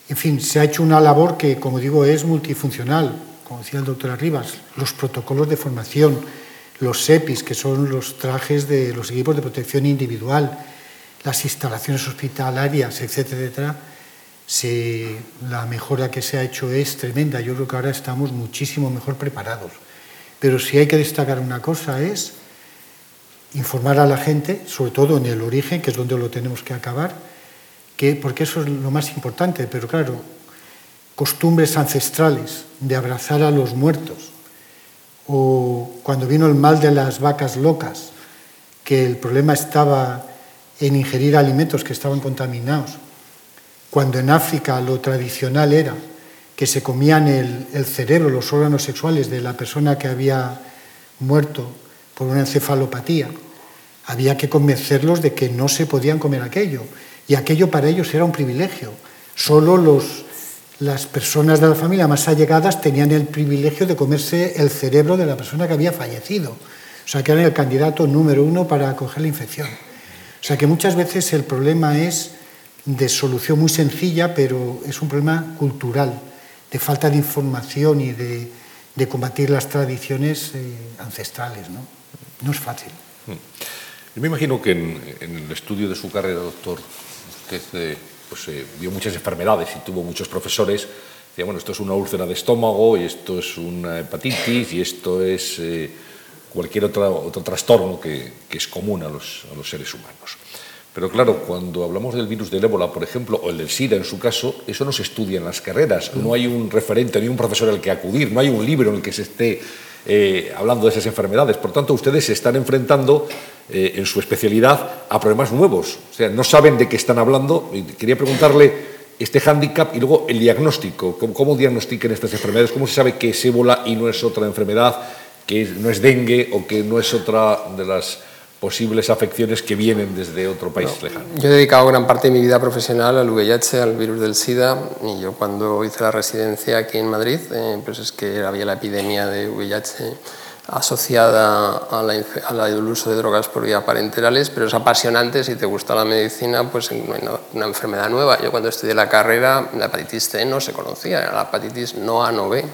en fin, se ha hecho una labor que, como digo, es multifuncional, como decía el doctor Arribas, los protocolos de formación, los SEPIs, que son los trajes de los equipos de protección individual, las instalaciones hospitalarias, etcétera, etcétera, la mejora que se ha hecho es tremenda. Yo creo que ahora estamos muchísimo mejor preparados. Pero si hay que destacar una cosa es informar a la gente, sobre todo en el origen, que es donde lo tenemos que acabar, porque eso es lo más importante, pero claro, costumbres ancestrales de abrazar a los muertos o, cuando vino el mal de las vacas locas, que el problema estaba en ingerir alimentos que estaban contaminados, cuando en África lo tradicional era que se comían el, el cerebro, los órganos sexuales de la persona que había muerto por una encefalopatía, había que convencerlos de que no se podían comer aquello. Y aquello para ellos era un privilegio. Solo los, las personas de la familia más allegadas tenían el privilegio de comerse el cerebro de la persona que había fallecido. O sea, que eran el candidato número uno para acoger la infección. O sea, que muchas veces el problema es de solución muy sencilla, pero es un problema cultural, de falta de información y de, combatir las tradiciones eh, ancestrales. ¿no? no es fácil. Yo me imagino que en, en el estudio de su carrera, doctor, usted pues, eh, vio muchas enfermedades y tuvo muchos profesores. Decía, bueno, esto es una úlcera de estómago y esto es una hepatitis y esto es eh, cualquier otra, otro trastorno que, que es común a los, a los seres humanos. Pero claro, cuando hablamos del virus del ébola, por ejemplo, o el del SIDA en su caso, eso no se estudia en las carreras. No hay un referente ni un profesor al que acudir, no hay un libro en el que se esté eh, hablando de esas enfermedades. Por tanto, ustedes se están enfrentando eh, en su especialidad a problemas nuevos. O sea, no saben de qué están hablando. Quería preguntarle este hándicap y luego el diagnóstico. ¿Cómo, ¿Cómo diagnostican estas enfermedades? ¿Cómo se sabe que es ébola y no es otra enfermedad, que no es dengue o que no es otra de las posibles afecciones que vienen desde otro país no, lejano. Yo he dedicado gran parte de mi vida profesional al VIH, al virus del SIDA, y yo cuando hice la residencia aquí en Madrid, eh, pues es que había la epidemia de VIH asociada al a uso de drogas por vía parenterales, pero es apasionante, si te gusta la medicina, pues no hay una enfermedad nueva. Yo cuando estudié la carrera, la hepatitis C no se conocía, era la hepatitis no A, no B.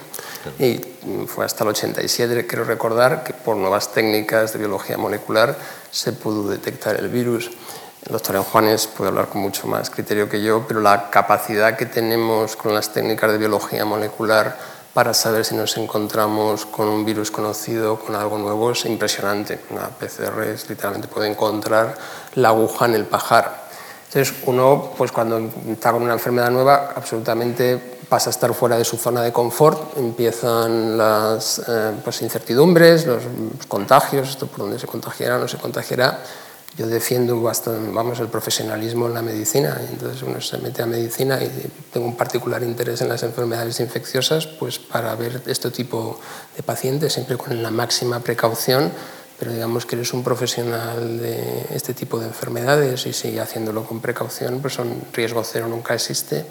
Y fue hasta el 87, quiero recordar, que por nuevas técnicas de biología molecular se pudo detectar el virus. El doctor Juanes puede hablar con mucho más criterio que yo, pero la capacidad que tenemos con las técnicas de biología molecular para saber si nos encontramos con un virus conocido, con algo nuevo, es impresionante. Una PCR es, literalmente puede encontrar la aguja en el pajar. Entonces, uno, pues cuando está con una enfermedad nueva, absolutamente pasa a estar fuera de su zona de confort, empiezan las eh, pues, incertidumbres, los contagios, esto por dónde se contagiará no se contagiará. Yo defiendo bastante, vamos, el profesionalismo en la medicina, entonces uno se mete a medicina y tengo un particular interés en las enfermedades infecciosas, pues para ver este tipo de pacientes, siempre con la máxima precaución, pero digamos que eres un profesional de este tipo de enfermedades y sigue haciéndolo con precaución, pues son riesgo cero nunca existe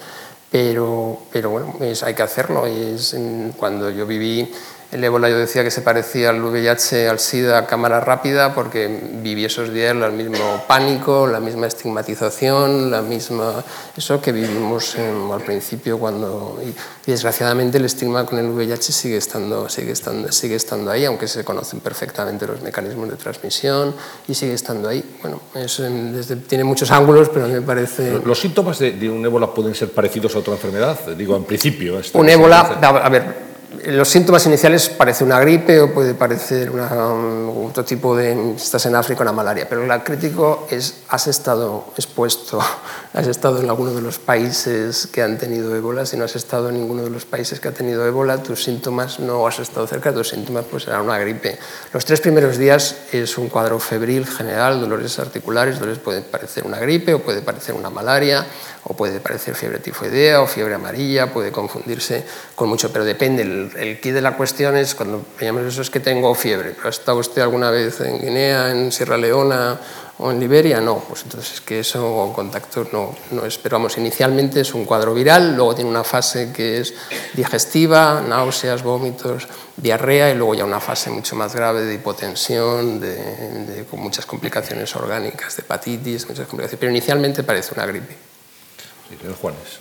pero, pero bueno, es, hay que hacerlo. Es, cuando yo viví el ébola yo decía que se parecía al VIH, al SIDA a cámara rápida porque viví esos días el mismo pánico, la misma estigmatización, la misma eso que vivimos en, al principio cuando y, y, desgraciadamente el estigma con el VIH sigue estando, sigue estando, sigue estando ahí, aunque se conocen perfectamente los mecanismos de transmisión y sigue estando ahí. Bueno, eso desde, tiene muchos ángulos, pero a mí me parece... ¿Los síntomas de, de un ébola pueden ser parecidos a otra enfermedad? Digo, en principio. Un ébola, a ver, los síntomas iniciales parece una gripe o puede parecer otro tipo de, estás en África, una malaria, pero el crítico es, has estado expuesto, has estado en alguno de los países que han tenido ébola, si no has estado en ninguno de los países que ha tenido ébola, tus síntomas no has estado cerca, tus síntomas pues serán una gripe. Los tres primeros días es un cuadro febril general, dolores articulares, dolores puede parecer una gripe o puede parecer una malaria, o puede parecer fiebre tifoidea o fiebre amarilla, puede confundirse con mucho, pero depende. El, el key de la cuestión es cuando veamos eso es que tengo fiebre. ¿Ha estado usted alguna vez en Guinea, en Sierra Leona o en Liberia? No, pues entonces es que eso contacto no, no es. Pero vamos, inicialmente es un cuadro viral, luego tiene una fase que es digestiva, náuseas, vómitos, diarrea y luego ya una fase mucho más grave de hipotensión, de, de, con muchas complicaciones orgánicas, de hepatitis, muchas complicaciones. Pero inicialmente parece una gripe. Juanes.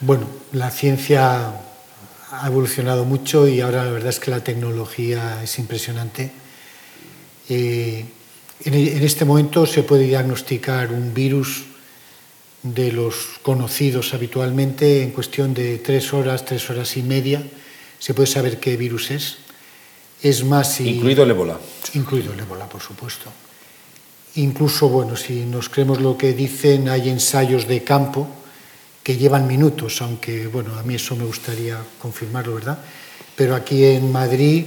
Bueno, la ciencia ha evolucionado mucho y ahora la verdad es que la tecnología es impresionante. Eh, en, en, este momento se puede diagnosticar un virus de los conocidos habitualmente en cuestión de tres horas, tres horas y media. Se puede saber qué virus es. Es más, si, incluido el ébola. Incluido el ébola, por supuesto. Incluso, bueno, si nos creemos lo que dicen, hay ensayos de campo que llevan minutos, aunque, bueno, a mí eso me gustaría confirmarlo, ¿verdad? Pero aquí en Madrid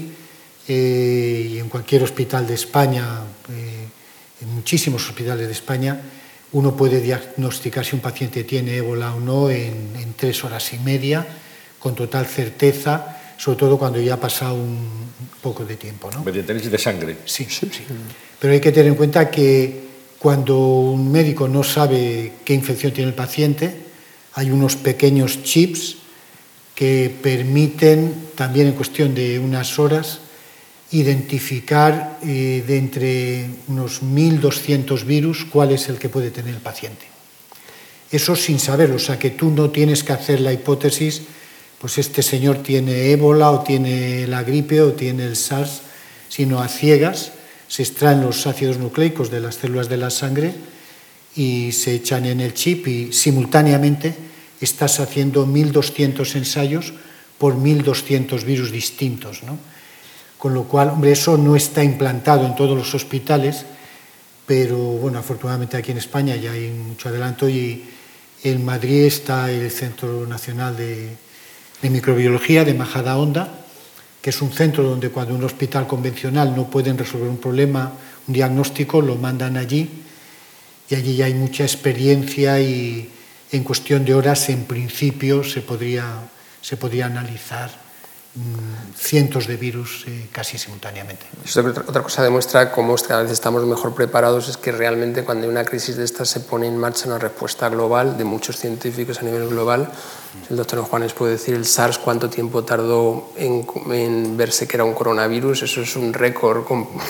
eh, y en cualquier hospital de España, eh, en muchísimos hospitales de España, uno puede diagnosticar si un paciente tiene ébola o no en, en tres horas y media, con total certeza, sobre todo cuando ya ha pasado un poco de tiempo. ¿no? Mediante análisis de sangre. Sí, sí, sí. Pero hay que tener en cuenta que cuando un médico no sabe qué infección tiene el paciente, hay unos pequeños chips que permiten, también en cuestión de unas horas, identificar eh, de entre unos 1.200 virus cuál es el que puede tener el paciente. Eso sin saberlo, o sea que tú no tienes que hacer la hipótesis, pues este señor tiene ébola o tiene la gripe o tiene el SARS, sino a ciegas se extraen los ácidos nucleicos de las células de la sangre y se echan en el chip y simultáneamente estás haciendo 1.200 ensayos por 1.200 virus distintos. ¿no? Con lo cual, hombre, eso no está implantado en todos los hospitales, pero bueno, afortunadamente aquí en España ya hay mucho adelanto y en Madrid está el Centro Nacional de, Microbiología de Majada Honda, que es un centro donde cuando un hospital convencional no pueden resolver un problema, un diagnóstico, lo mandan allí y allí ya hay mucha experiencia y en cuestión de horas, en principio, se podría, se podría analizar cientos de virus eh, casi simultáneamente. Otra cosa demuestra cómo cada vez estamos mejor preparados es que realmente cuando hay una crisis de estas se pone en marcha una respuesta global de muchos científicos a nivel global. El doctor Juanes puede decir el SARS cuánto tiempo tardó en, en verse que era un coronavirus, eso es un récord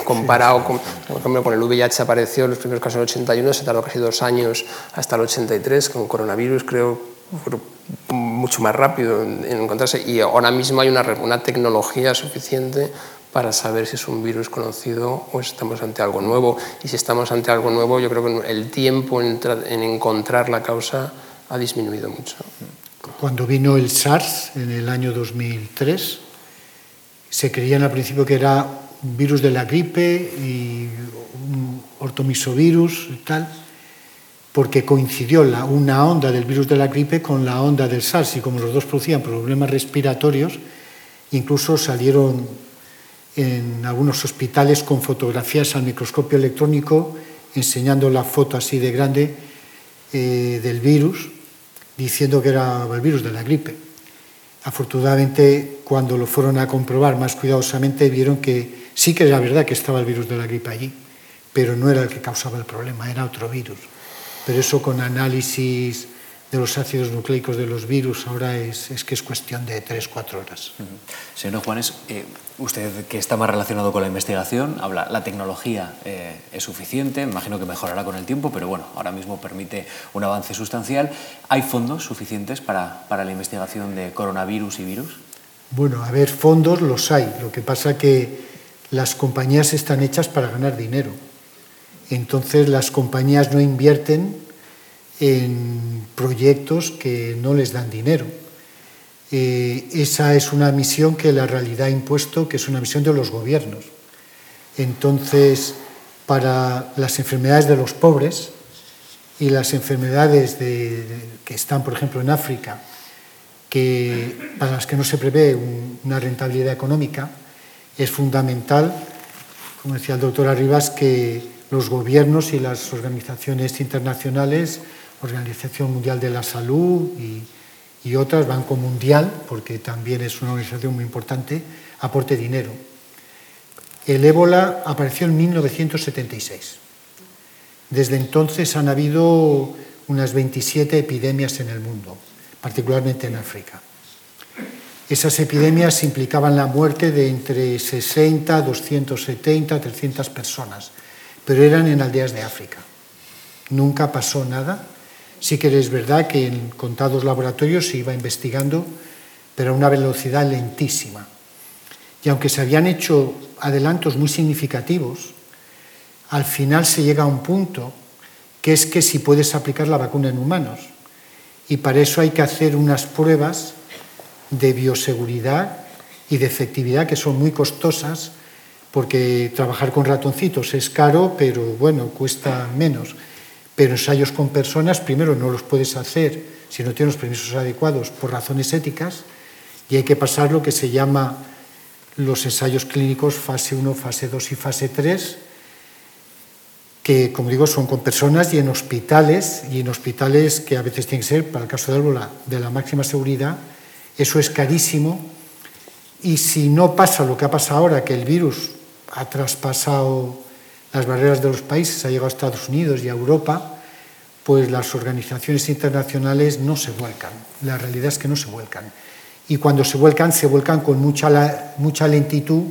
comparado con, por ejemplo, con el VIH apareció los primeros casos en el 81, se tardó casi dos años hasta el 83, con coronavirus creo mucho más rápido en, encontrarse y ahora mismo hay una, una, tecnología suficiente para saber si es un virus conocido o estamos ante algo nuevo. Y si estamos ante algo nuevo, yo creo que el tiempo en, en encontrar la causa ha disminuido mucho. Cuando vino el SARS en el año 2003, se creían al principio que era un virus de la gripe y un ortomisovirus y tal porque coincidió una onda del virus de la gripe con la onda del SARS y como los dos producían problemas respiratorios, incluso salieron en algunos hospitales con fotografías al microscopio electrónico enseñando la foto así de grande eh, del virus, diciendo que era el virus de la gripe. Afortunadamente, cuando lo fueron a comprobar más cuidadosamente, vieron que sí que era verdad que estaba el virus de la gripe allí, pero no era el que causaba el problema, era otro virus pero eso con análisis de los ácidos nucleicos de los virus ahora es, es que es cuestión de 3-4 horas. Uh -huh. Señor Juanes, eh, usted que está más relacionado con la investigación, habla, la tecnología eh, es suficiente, imagino que mejorará con el tiempo, pero bueno, ahora mismo permite un avance sustancial. ¿Hay fondos suficientes para, para la investigación de coronavirus y virus? Bueno, a ver, fondos los hay, lo que pasa que las compañías están hechas para ganar dinero entonces las compañías no invierten en proyectos que no les dan dinero. Eh, esa es una misión que la realidad ha impuesto, que es una misión de los gobiernos. Entonces, para las enfermedades de los pobres y las enfermedades de, de, que están, por ejemplo, en África, que, para las que no se prevé un, una rentabilidad económica, es fundamental, como decía el doctor Arribas, que los gobiernos y las organizaciones internacionales, Organización Mundial de la Salud y, y, otras, Banco Mundial, porque también es una organización muy importante, aporte dinero. El ébola apareció en 1976. Desde entonces han habido unas 27 epidemias en el mundo, particularmente en África. Esas epidemias implicaban la muerte de entre 60, 270, 300 personas pero eran en aldeas de África. Nunca pasó nada. Sí que es verdad que en contados laboratorios se iba investigando, pero a una velocidad lentísima. Y aunque se habían hecho adelantos muy significativos, al final se llega a un punto que es que si puedes aplicar la vacuna en humanos. Y para eso hay que hacer unas pruebas de bioseguridad y de efectividad que son muy costosas porque trabajar con ratoncitos es caro, pero bueno, cuesta menos. Pero ensayos con personas, primero, no los puedes hacer si no tienes los permisos adecuados por razones éticas, y hay que pasar lo que se llama los ensayos clínicos fase 1, fase 2 y fase 3, que, como digo, son con personas y en hospitales, y en hospitales que a veces tienen que ser, para el caso de ébola, de la máxima seguridad. Eso es carísimo. Y si no pasa lo que ha pasado ahora, que el virus ha traspasado las barreras de los países, ha llegado a Estados Unidos y a Europa, pues las organizaciones internacionales no se vuelcan. La realidad es que no se vuelcan. Y cuando se vuelcan, se vuelcan con mucha, mucha lentitud,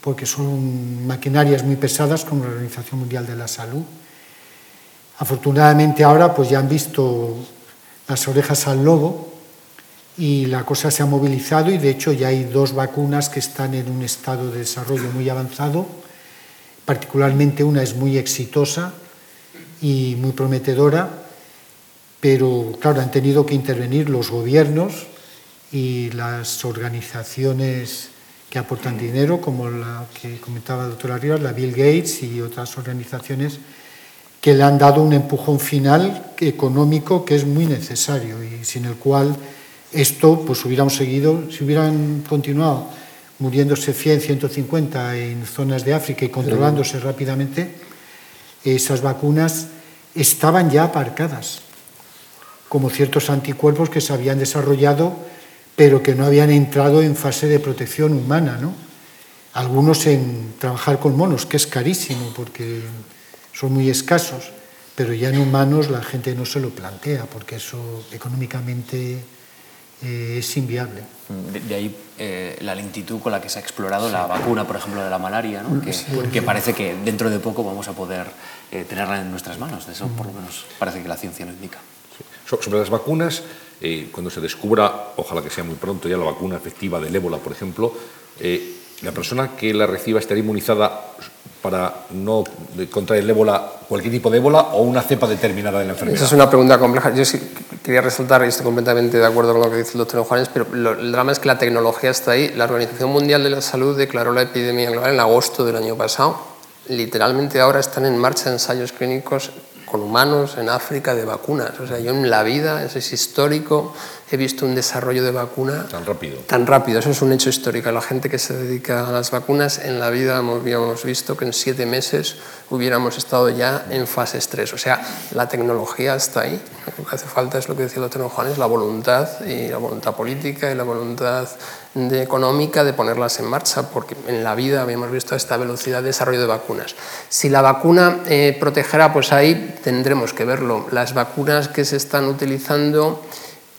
porque son maquinarias muy pesadas como la Organización Mundial de la Salud. Afortunadamente ahora pues ya han visto las orejas al lobo y la cosa se ha movilizado y de hecho ya hay dos vacunas que están en un estado de desarrollo muy avanzado particularmente una es muy exitosa y muy prometedora, pero claro, han tenido que intervenir los gobiernos y las organizaciones que aportan dinero, como la que comentaba la doctora Rivas, la Bill Gates y otras organizaciones que le han dado un empujón final económico que es muy necesario y sin el cual esto pues hubiéramos seguido, si hubieran continuado muriéndose 100, 150 en zonas de África y controlándose rápidamente, esas vacunas estaban ya aparcadas, como ciertos anticuerpos que se habían desarrollado, pero que no habían entrado en fase de protección humana. ¿no? Algunos en trabajar con monos, que es carísimo, porque son muy escasos, pero ya en humanos la gente no se lo plantea, porque eso económicamente eh, es inviable. De, ahí eh, la lentitud con la que se ha explorado la vacuna, por ejemplo, de la malaria, ¿no? que, que, parece que dentro de poco vamos a poder eh, tenerla en nuestras manos. Eso por lo menos parece que la ciencia lo indica. Sobre las vacunas, cuando se descubra, ojalá que sea muy pronto ya la vacuna efectiva del ébola, por ejemplo, la persona que la reciba estará inmunizada para no contraer el ébola, cualquier tipo de ébola o una cepa determinada de la enfermedad? Esa es una pregunta compleja. Yo sí quería resaltar, y estoy completamente de acuerdo con lo que dice el doctor Juanes, pero el drama es que la tecnología está ahí. La Organización Mundial de la Salud declaró la epidemia global en agosto del año pasado. Literalmente ahora están en marcha ensayos clínicos con humanos en África de vacunas. O sea, yo en la vida, eso es histórico, he visto un desarrollo de vacuna tan rápido. Tan rápido, eso es un hecho histórico. La gente que se dedica a las vacunas, en la vida habíamos visto que en siete meses hubiéramos estado ya en fase 3. O sea, la tecnología está ahí. Lo que hace falta es lo que decía el doctor Juan, es la voluntad, y la voluntad política y la voluntad de económica de ponerlas en marcha, porque en la vida habíamos visto esta velocidad de desarrollo de vacunas. Si la vacuna eh, protegerá, pues ahí tendremos que verlo. Las vacunas que se están utilizando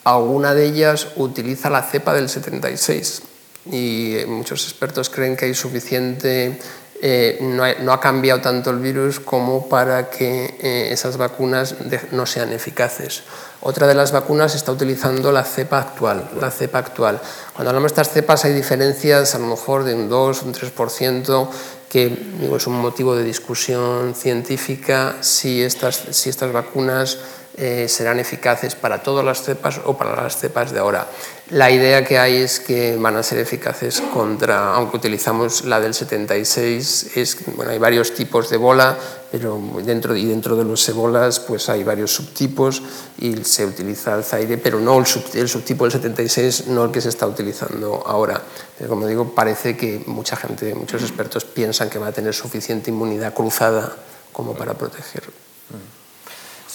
alguna de ellas utiliza la cepa del 76 y eh, muchos expertos creen que hay suficiente, eh, no, ha, cambiado tanto el virus como para que eh, esas vacunas no sean eficaces. Otra de las vacunas está utilizando la cepa actual. La cepa actual. Cuando hablamos de estas cepas hay diferencias a lo mejor de un 2, un 3%, que es un motivo de discusión científica si estas, si estas vacunas eh, serán eficaces para todas las cepas o para las cepas de ahora. La idea que hay es que van a ser eficaces contra, aunque utilizamos la del 76, es, bueno, hay varios tipos de bola, pero dentro, y dentro de los ebolas pues hay varios subtipos y se utiliza el Zaire, pero no el, subtipo del 76, no el que se está utilizando ahora. Pero como digo, parece que mucha gente, muchos expertos piensan que va a tener suficiente inmunidad cruzada como para proteger.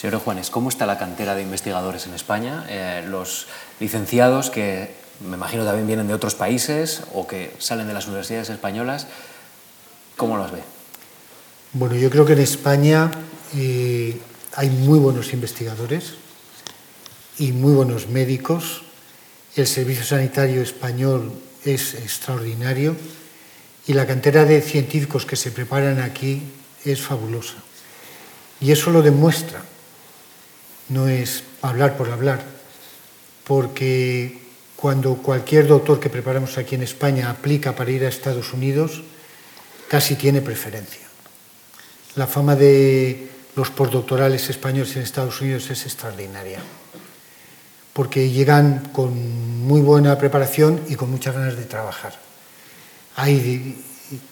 Señor Juanes, ¿cómo está la cantera de investigadores en España? Eh, los licenciados que me imagino también vienen de otros países o que salen de las universidades españolas, ¿cómo los ve? Bueno, yo creo que en España eh, hay muy buenos investigadores y muy buenos médicos. El servicio sanitario español es extraordinario y la cantera de científicos que se preparan aquí es fabulosa. Y eso lo demuestra no es hablar por hablar, porque cuando cualquier doctor que preparamos aquí en España aplica para ir a Estados Unidos, casi tiene preferencia. La fama de los postdoctorales españoles en Estados Unidos es extraordinaria, porque llegan con muy buena preparación y con muchas ganas de trabajar. Hay,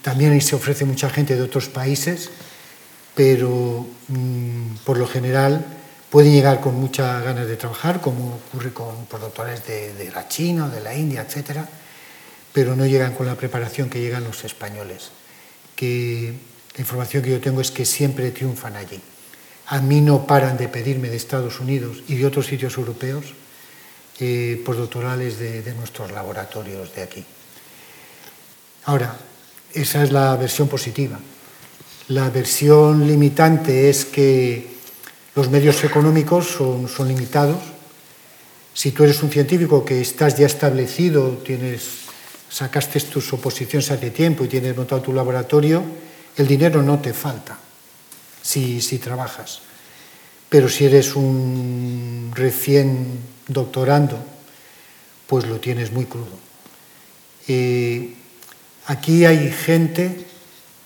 también se ofrece mucha gente de otros países, pero mm, por lo general pueden llegar con muchas ganas de trabajar, como ocurre con productores de, la China de la India, etc. pero no llegan con la preparación que llegan los españoles. Que la información que yo tengo es que siempre triunfan allí. A mí no paran de pedirme de Estados Unidos y de otros sitios europeos eh, postdoctorales de, de nuestros laboratorios de aquí. Ahora, esa es la versión positiva. La versión limitante es que los medios económicos son, son limitados. Si tú eres un científico que estás ya establecido, tienes, sacaste tus oposiciones hace tiempo y tienes montado tu laboratorio, el dinero no te falta si, si trabajas. Pero si eres un recién doctorando, pues lo tienes muy crudo. Eh, aquí hay gente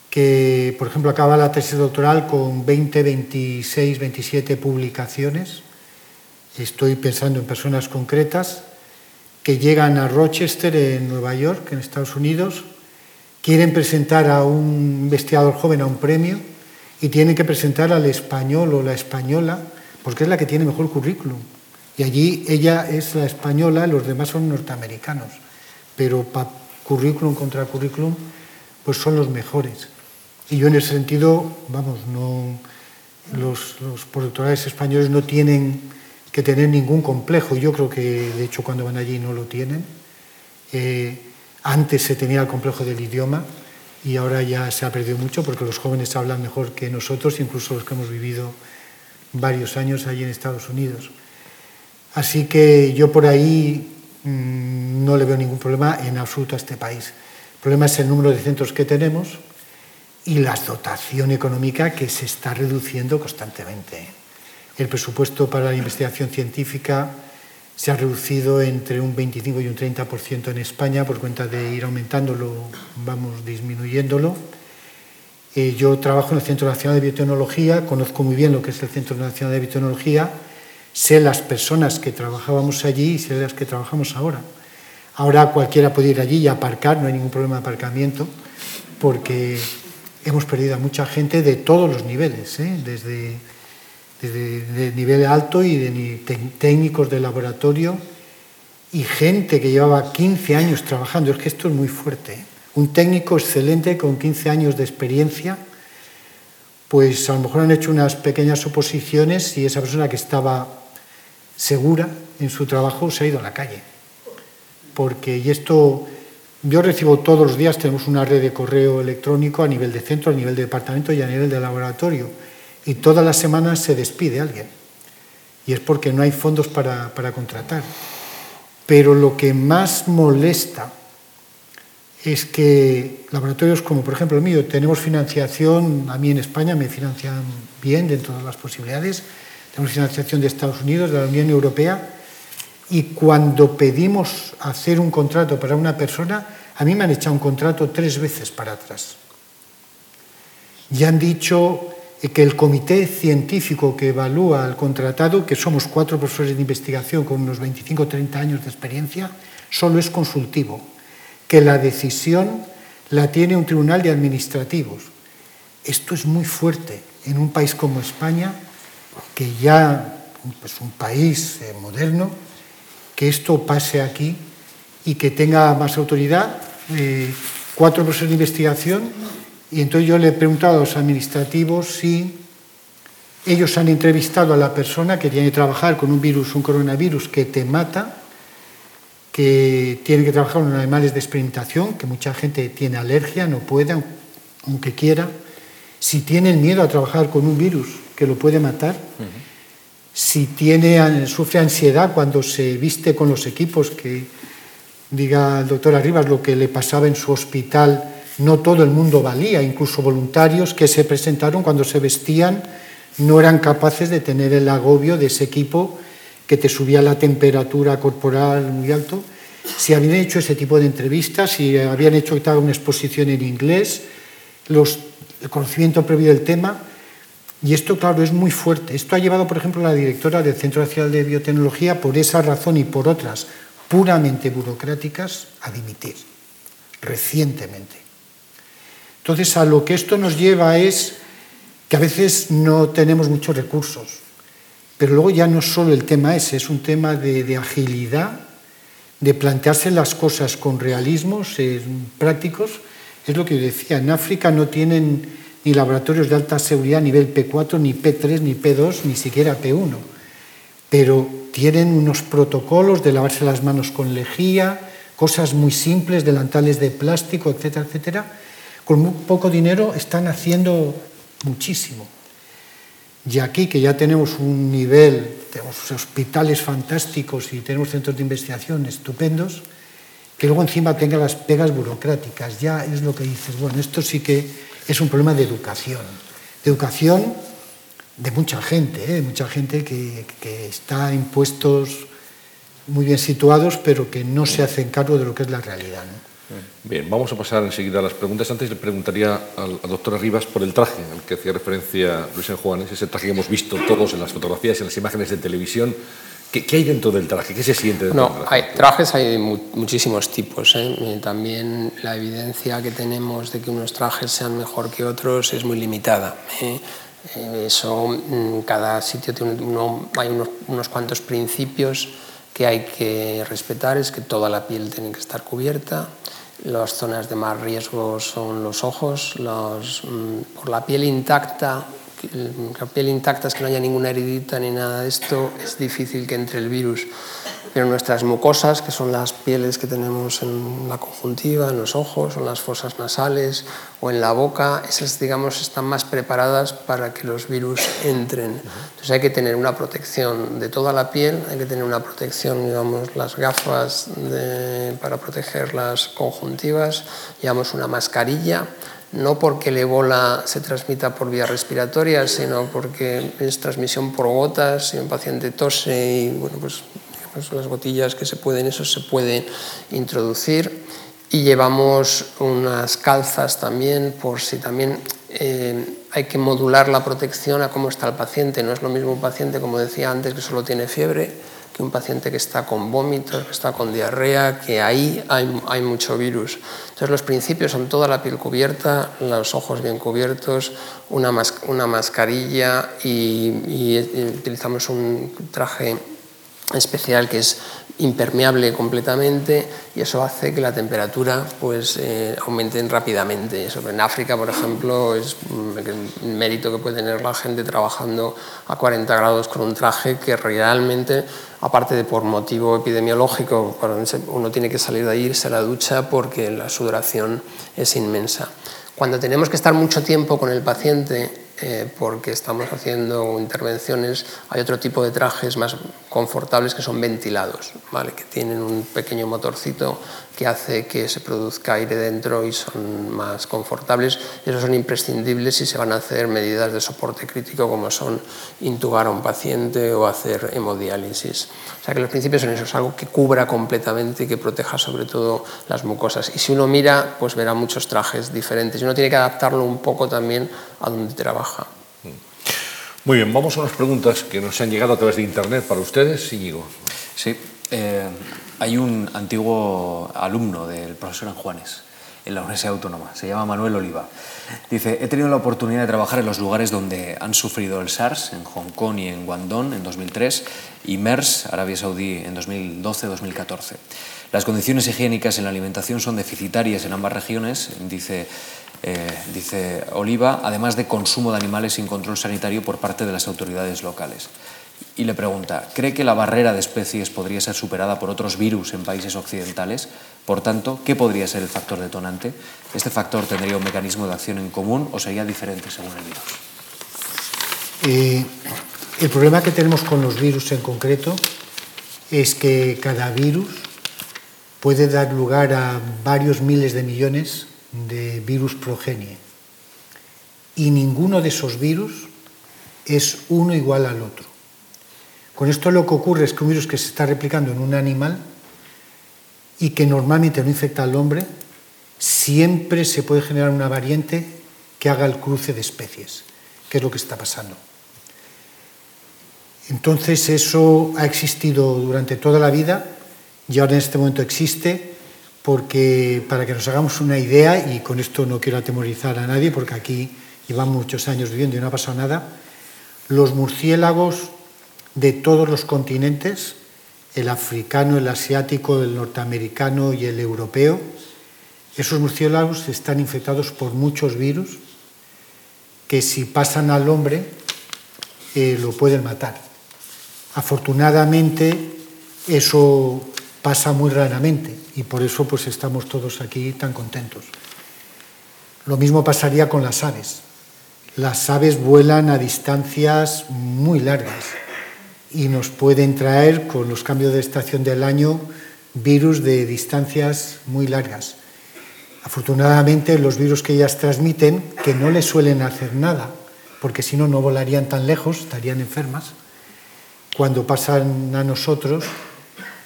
que, por ejemplo, acaba la tesis doctoral con 20, 26, 27 publicaciones. Estoy pensando en personas concretas que llegan a Rochester, en Nueva York, en Estados Unidos, quieren presentar a un investigador joven a un premio y tienen que presentar al español o la española, porque es la que tiene mejor currículum. Y allí ella es la española, los demás son norteamericanos. Pero para currículum contra currículum, pues son los mejores. Y yo en ese sentido, vamos, no, los, los productores españoles no tienen que tener ningún complejo. Yo creo que, de hecho, cuando van allí no lo tienen. Eh, antes se tenía el complejo del idioma y ahora ya se ha perdido mucho porque los jóvenes hablan mejor que nosotros, incluso los que hemos vivido varios años allí en Estados Unidos. Así que yo por ahí mmm, no le veo ningún problema en absoluto a este país. El problema es el número de centros que tenemos y la dotación económica que se está reduciendo constantemente. El presupuesto para la investigación científica se ha reducido entre un 25 y un 30% en España por cuenta de ir aumentándolo, vamos disminuyéndolo. Eh, yo trabajo en el Centro Nacional de Biotecnología, conozco muy bien lo que es el Centro Nacional de Biotecnología, sé las personas que trabajábamos allí y sé las que trabajamos ahora. Ahora cualquiera puede ir allí y aparcar, no hay ningún problema de aparcamiento, porque hemos perdido a mucha gente de todos los niveles, ¿eh? desde, desde de nivel alto y de técnicos de laboratorio y gente que llevaba 15 años trabajando. Es que esto es muy fuerte. ¿eh? Un técnico excelente con 15 años de experiencia, pues a lo mejor han hecho unas pequeñas oposiciones y esa persona que estaba segura en su trabajo se ha ido a la calle. Porque, y esto yo recibo todos los días, tenemos una red de correo electrónico a nivel de centro, a nivel de departamento y a nivel de laboratorio. Y todas las semanas se despide alguien. Y es porque no hay fondos para, para contratar. Pero lo que más molesta es que laboratorios como por ejemplo el mío, tenemos financiación, a mí en España me financian bien dentro de las posibilidades, tenemos financiación de Estados Unidos, de la Unión Europea, y cuando pedimos hacer un contrato para una persona, a mí me han echado un contrato tres veces para atrás. Ya han dicho que el comité científico que evalúa al contratado, que somos cuatro profesores de investigación con unos 25 o 30 años de experiencia, solo es consultivo, que la decisión la tiene un tribunal de administrativos. Esto es muy fuerte en un país como España, que ya es pues, un país eh, moderno, que esto pase aquí y que tenga más autoridad. Eh, cuatro profesores de investigación y entonces yo le he preguntado a los administrativos si ellos han entrevistado a la persona que tiene que trabajar con un virus, un coronavirus que te mata, que tiene que trabajar con animales de experimentación, que mucha gente tiene alergia, no puede, aunque quiera, si tienen miedo a trabajar con un virus que lo puede matar, uh -huh si tiene, sufre ansiedad cuando se viste con los equipos, que diga el doctor Arribas lo que le pasaba en su hospital, no todo el mundo valía, incluso voluntarios que se presentaron cuando se vestían no eran capaces de tener el agobio de ese equipo que te subía la temperatura corporal muy alto. Si habían hecho ese tipo de entrevistas, si habían hecho una exposición en inglés, los, el conocimiento previo del tema, y esto, claro, es muy fuerte. Esto ha llevado, por ejemplo, a la directora del Centro Nacional de Biotecnología, por esa razón y por otras puramente burocráticas, a dimitir recientemente. Entonces, a lo que esto nos lleva es que a veces no tenemos muchos recursos, pero luego ya no solo el tema ese, es un tema de, agilidad, de plantearse las cosas con realismos prácticos, es lo que yo decía, en África no tienen ni laboratorios de alta seguridad nivel P4, ni P3, ni P2, ni siquiera P1, pero tienen unos protocolos de lavarse las manos con lejía, cosas muy simples, delantales de plástico, etcétera, etcétera. Con muy poco dinero están haciendo muchísimo. Y aquí que ya tenemos un nivel, tenemos hospitales fantásticos y tenemos centros de investigación estupendos, que luego encima tenga las pegas burocráticas, ya es lo que dices, bueno, esto sí que es un problema de educación, de educación de mucha gente, ¿eh? mucha gente que, que está en puestos muy bien situados, pero que no se hacen cargo de lo que es la realidad. ¿no? Bien, vamos a pasar enseguida a las preguntas. Antes le preguntaría al, al doctor Rivas por el traje al que hacía referencia Luis Juanes, ese traje que hemos visto todos en las fotografías, en las imágenes de televisión. ¿Qué, qué hay dentro del traje? ¿Qué se siente dentro no, del traje? Hay, trajes hay mu muchísimos tipos. ¿eh? También la evidencia que tenemos de que unos trajes sean mejor que otros es muy limitada. ¿eh? Eso, mm, cada sitio tiene uno, hay unos, unos cuantos principios que hay que respetar es que toda la piel tiene que estar cubierta, las zonas de más riesgo son los ojos, los, mm, por la piel intacta, la piel intacta es que no haya ninguna heridita ni nada de esto, es difícil que entre el virus. Pero nuestras mucosas, que son las pieles que tenemos en la conjuntiva, en los ojos, o en las fosas nasales o en la boca, esas digamos están más preparadas para que los virus entren. Entonces hay que tener una protección de toda la piel, hay que tener una protección, digamos, las gafas de, para proteger las conjuntivas, llevamos una mascarilla no porque el ébola se transmita por vía respiratoria, sino porque es transmisión por gotas, si un paciente tose y bueno, pues digamos, las gotillas que se pueden, eso se puede introducir. Y llevamos unas calzas también, por si también eh, hay que modular la protección a cómo está el paciente. No es lo mismo un paciente, como decía antes, que solo tiene fiebre, que un paciente que está con vómitos, que está con diarrea, que ahí hay, mucho virus. Entonces los principios son toda la piel cubierta, los ojos bien cubiertos, una, mas una mascarilla y utilizamos un traje especial que es impermeable completamente y eso hace que la temperatura pues, eh, aumente rápidamente. En África, por ejemplo, es el mérito que puede tener la gente trabajando a 40 grados con un traje que realmente, aparte de por motivo epidemiológico, uno tiene que salir de ahí, irse a la ducha porque la sudoración es inmensa. Cuando tenemos que estar mucho tiempo con el paciente eh, porque estamos haciendo intervenciones, hay otro tipo de trajes más confortables que son ventilados, ¿vale? que tienen un pequeño motorcito que hace que se produzca aire dentro y son más confortables. Esos son imprescindibles si se van a hacer medidas de soporte crítico como son intubar a un paciente o hacer hemodiálisis. O sea que los principios son esos, algo que cubra completamente y que proteja sobre todo las mucosas. Y si uno mira, pues verá muchos trajes diferentes y uno tiene que adaptarlo un poco también a donde trabaja. Muy bien, vamos a unas preguntas que nos han llegado a través de Internet para ustedes, Íñigo. Sí, eh, hay un antiguo alumno del profesor Anjuanes en la Universidad Autónoma, se llama Manuel Oliva. Dice, he tenido la oportunidad de trabajar en los lugares donde han sufrido el SARS, en Hong Kong y en Guangdong en 2003, y MERS, Arabia Saudí, en 2012-2014. Las condiciones higiénicas en la alimentación son deficitarias en ambas regiones, dice eh, dice Oliva, además de consumo de animales sin control sanitario por parte de las autoridades locales. Y le pregunta, ¿cree que la barrera de especies podría ser superada por otros virus en países occidentales? Por tanto, ¿qué podría ser el factor detonante? ¿Este factor tendría un mecanismo de acción en común o sería diferente según el virus? Eh, el problema que tenemos con los virus en concreto es que cada virus puede dar lugar a varios miles de millones de virus progenie. Y ninguno de esos virus es uno igual al otro. Con esto lo que ocurre es que un virus que se está replicando en un animal y que normalmente no infecta al hombre, siempre se puede generar una variante que haga el cruce de especies, que es lo que está pasando. Entonces eso ha existido durante toda la vida y ahora en este momento existe porque para que nos hagamos una idea, y con esto no quiero atemorizar a nadie, porque aquí llevan muchos años viviendo y no ha pasado nada, los murciélagos de todos los continentes el africano, el asiático, el norteamericano y el europeo, esos murciélagos están infectados por muchos virus que si pasan al hombre eh, lo pueden matar. Afortunadamente eso pasa muy raramente y por eso pues estamos todos aquí tan contentos. Lo mismo pasaría con las aves. Las aves vuelan a distancias muy largas y nos pueden traer con los cambios de estación del año virus de distancias muy largas. Afortunadamente los virus que ellas transmiten, que no les suelen hacer nada, porque si no, no volarían tan lejos, estarían enfermas, cuando pasan a nosotros,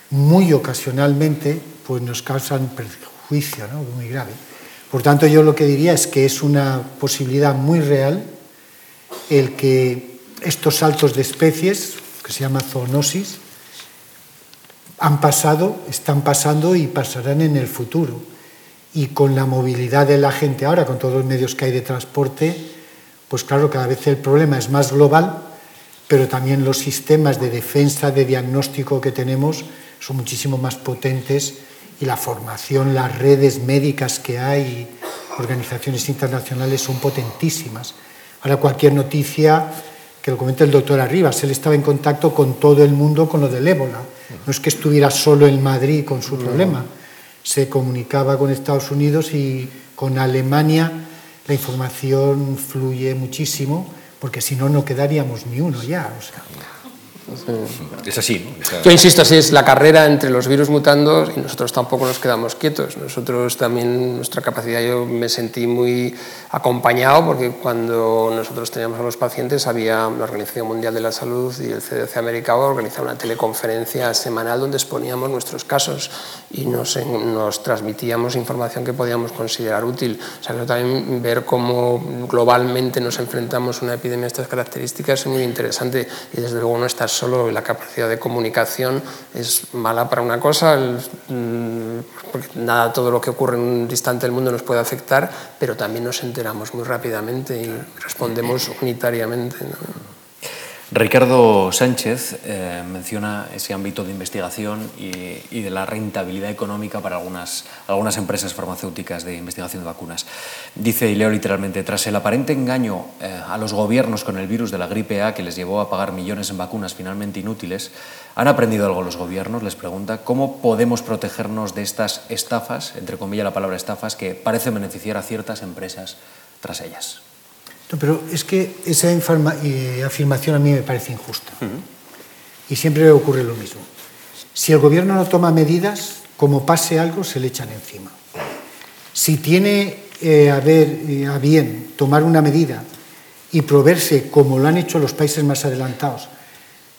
muy ocasionalmente, pues nos causan perjuicio ¿no? muy grave. Por tanto, yo lo que diría es que es una posibilidad muy real el que estos saltos de especies que se llama zoonosis, han pasado, están pasando y pasarán en el futuro. Y con la movilidad de la gente ahora, con todos los medios que hay de transporte, pues claro, cada vez el problema es más global, pero también los sistemas de defensa, de diagnóstico que tenemos son muchísimo más potentes y la formación, las redes médicas que hay, organizaciones internacionales son potentísimas. Ahora cualquier noticia que lo comenta el doctor Arribas, él estaba en contacto con todo el mundo con lo del ébola. No es que estuviera solo en Madrid con su problema, se comunicaba con Estados Unidos y con Alemania la información fluye muchísimo, porque si no, no quedaríamos ni uno ya. O sea, es así. ¿no? Yo insisto, así es la carrera entre los virus mutando y nosotros tampoco nos quedamos quietos. Nosotros también, nuestra capacidad, yo me sentí muy acompañado porque cuando nosotros teníamos a los pacientes había la Organización Mundial de la Salud y el CDC americano organizaban una teleconferencia semanal donde exponíamos nuestros casos y nos, nos transmitíamos información que podíamos considerar útil. O sea, también ver cómo globalmente nos enfrentamos a una epidemia de estas características es muy interesante y desde luego no está solo la capacidad de comunicación es mala para una cosa, mm, porque nada, todo lo que ocurre en un instante del mundo nos puede afectar, pero también nos enteramos muy rápidamente y respondemos unitariamente. Ricardo Sánchez eh, menciona ese ámbito de investigación y, de la rentabilidad económica para algunas, algunas empresas farmacéuticas de investigación de vacunas. Dice, y leo literalmente, tras el aparente engaño eh, a los gobiernos con el virus de la gripe A que les llevó a pagar millones en vacunas finalmente inútiles, ¿han aprendido algo los gobiernos? Les pregunta, ¿cómo podemos protegernos de estas estafas, entre comillas la palabra estafas, que parecen beneficiar a ciertas empresas tras ellas? Pero es que esa eh, afirmación a mí me parece injusta. Y siempre ocurre lo mismo. Si el gobierno no toma medidas, como pase algo, se le echan encima. Si tiene eh, a, ver, eh, a bien tomar una medida y proveerse, como lo han hecho los países más adelantados,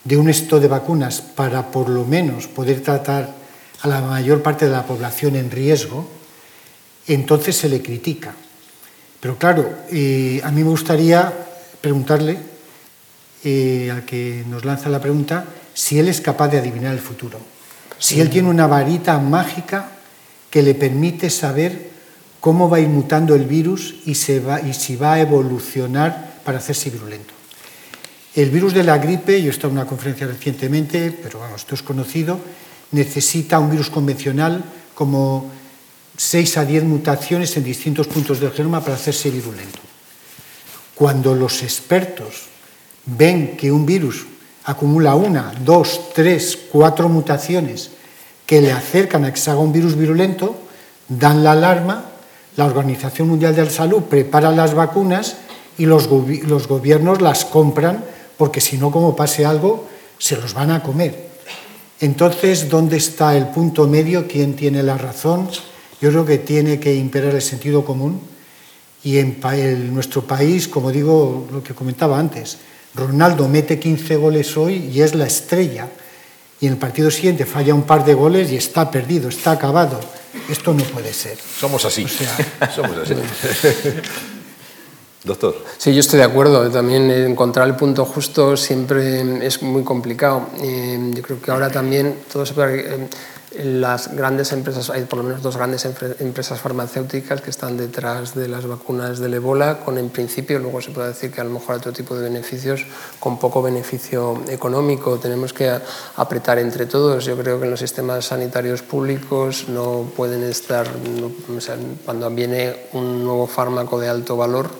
de un esto de vacunas para por lo menos poder tratar a la mayor parte de la población en riesgo, entonces se le critica. Pero claro, eh, a mí me gustaría preguntarle eh, al que nos lanza la pregunta si él es capaz de adivinar el futuro. Si él tiene una varita mágica que le permite saber cómo va a ir mutando el virus y, y si va a evolucionar para hacerse virulento. El virus de la gripe, yo he estado en una conferencia recientemente, pero vamos, esto es conocido, necesita un virus convencional como 6 a 10 mutaciones en distintos puntos del genoma para hacerse virulento. Cuando los expertos ven que un virus acumula una, dos, tres, cuatro mutaciones que le acercan a que se haga un virus virulento, dan la alarma, la Organización Mundial de la Salud prepara las vacunas y los, los gobiernos las compran porque si no, como pase algo, se los van a comer. Entonces, ¿dónde está el punto medio? ¿Quién tiene la razón? Yo creo que tiene que imperar el sentido común y en, nuestro país, como digo, lo que comentaba antes, Ronaldo mete 15 goles hoy y es la estrella. Y en el partido siguiente falla un par de goles y está perdido, está acabado. Esto no puede ser. Somos así. Somos así. Doctor. Sí, yo estoy de acuerdo. También encontrar el punto justo siempre es muy complicado. Eh, yo creo que ahora también todo se puede las grandes empresas, hay por lo menos dos grandes empresas farmacéuticas que están detrás de las vacunas del ébola, con en principio, luego se puede decir que a lo mejor otro tipo de beneficios, con poco beneficio económico. Tenemos que apretar entre todos. Yo creo que en los sistemas sanitarios públicos no pueden estar, cuando viene un nuevo fármaco de alto valor,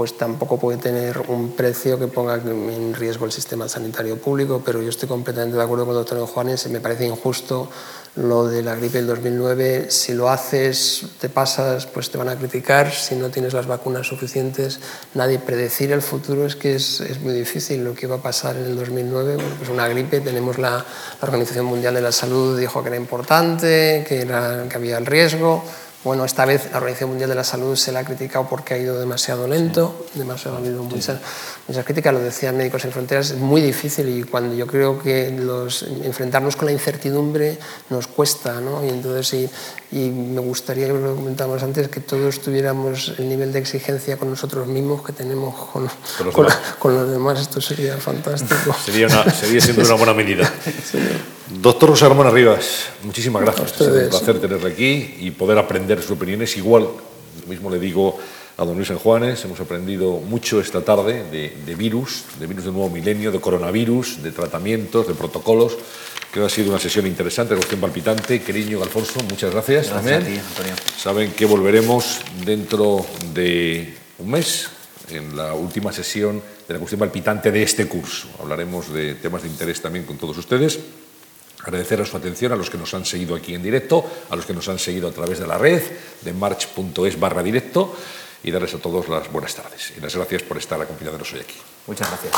pues tampoco puede tener un precio que ponga en riesgo el sistema sanitario público, pero yo estoy completamente de acuerdo con el doctor Juanes, me parece injusto lo de la gripe del 2009, si lo haces, te pasas, pues te van a criticar, si no tienes las vacunas suficientes, nadie predecir el futuro. Es que es, es muy difícil, lo que va a pasar en el 2009, bueno, pues una gripe, tenemos la, la, Organización Mundial de la Salud, dijo que era importante, que, era, que había el riesgo, bueno, esta vez la Organización Mundial de la Salud se la ha criticado porque ha ido demasiado lento, demasiado, ha habido muchas, muchas, críticas, lo decían Médicos Sin Fronteras, es muy difícil y cuando yo creo que los, enfrentarnos con la incertidumbre nos cuesta, ¿no? Y entonces, y, y me gustaría, lo comentábamos antes, que todos tuviéramos el nivel de exigencia con nosotros mismos que tenemos con, los, con, con los demás, esto sería fantástico. sería, una, sería siendo una buena medida. sí. Doctor José Ramón Rivas, muchísimas gracias. Es un placer tenerle aquí y poder aprender sus opiniones. Igual, lo mismo le digo a don Luis Juanes, hemos aprendido mucho esta tarde de, de, virus, de virus del nuevo milenio, de coronavirus, de tratamientos, de protocolos. Creo que ha sido una sesión interesante, cuestión palpitante. Queriño Alfonso, muchas gracias. Gracias también. a ti, Antonio. Saben que volveremos dentro de un mes en la última sesión de la cuestión palpitante de este curso. Hablaremos de temas de interés también con todos ustedes. Agradecer a su atención a los que nos han seguido aquí en directo, a los que nos han seguido a través de la red, de march.es barra directo, y darles a todos las buenas tardes. Y las gracias por estar acompañándonos hoy aquí. Muchas gracias.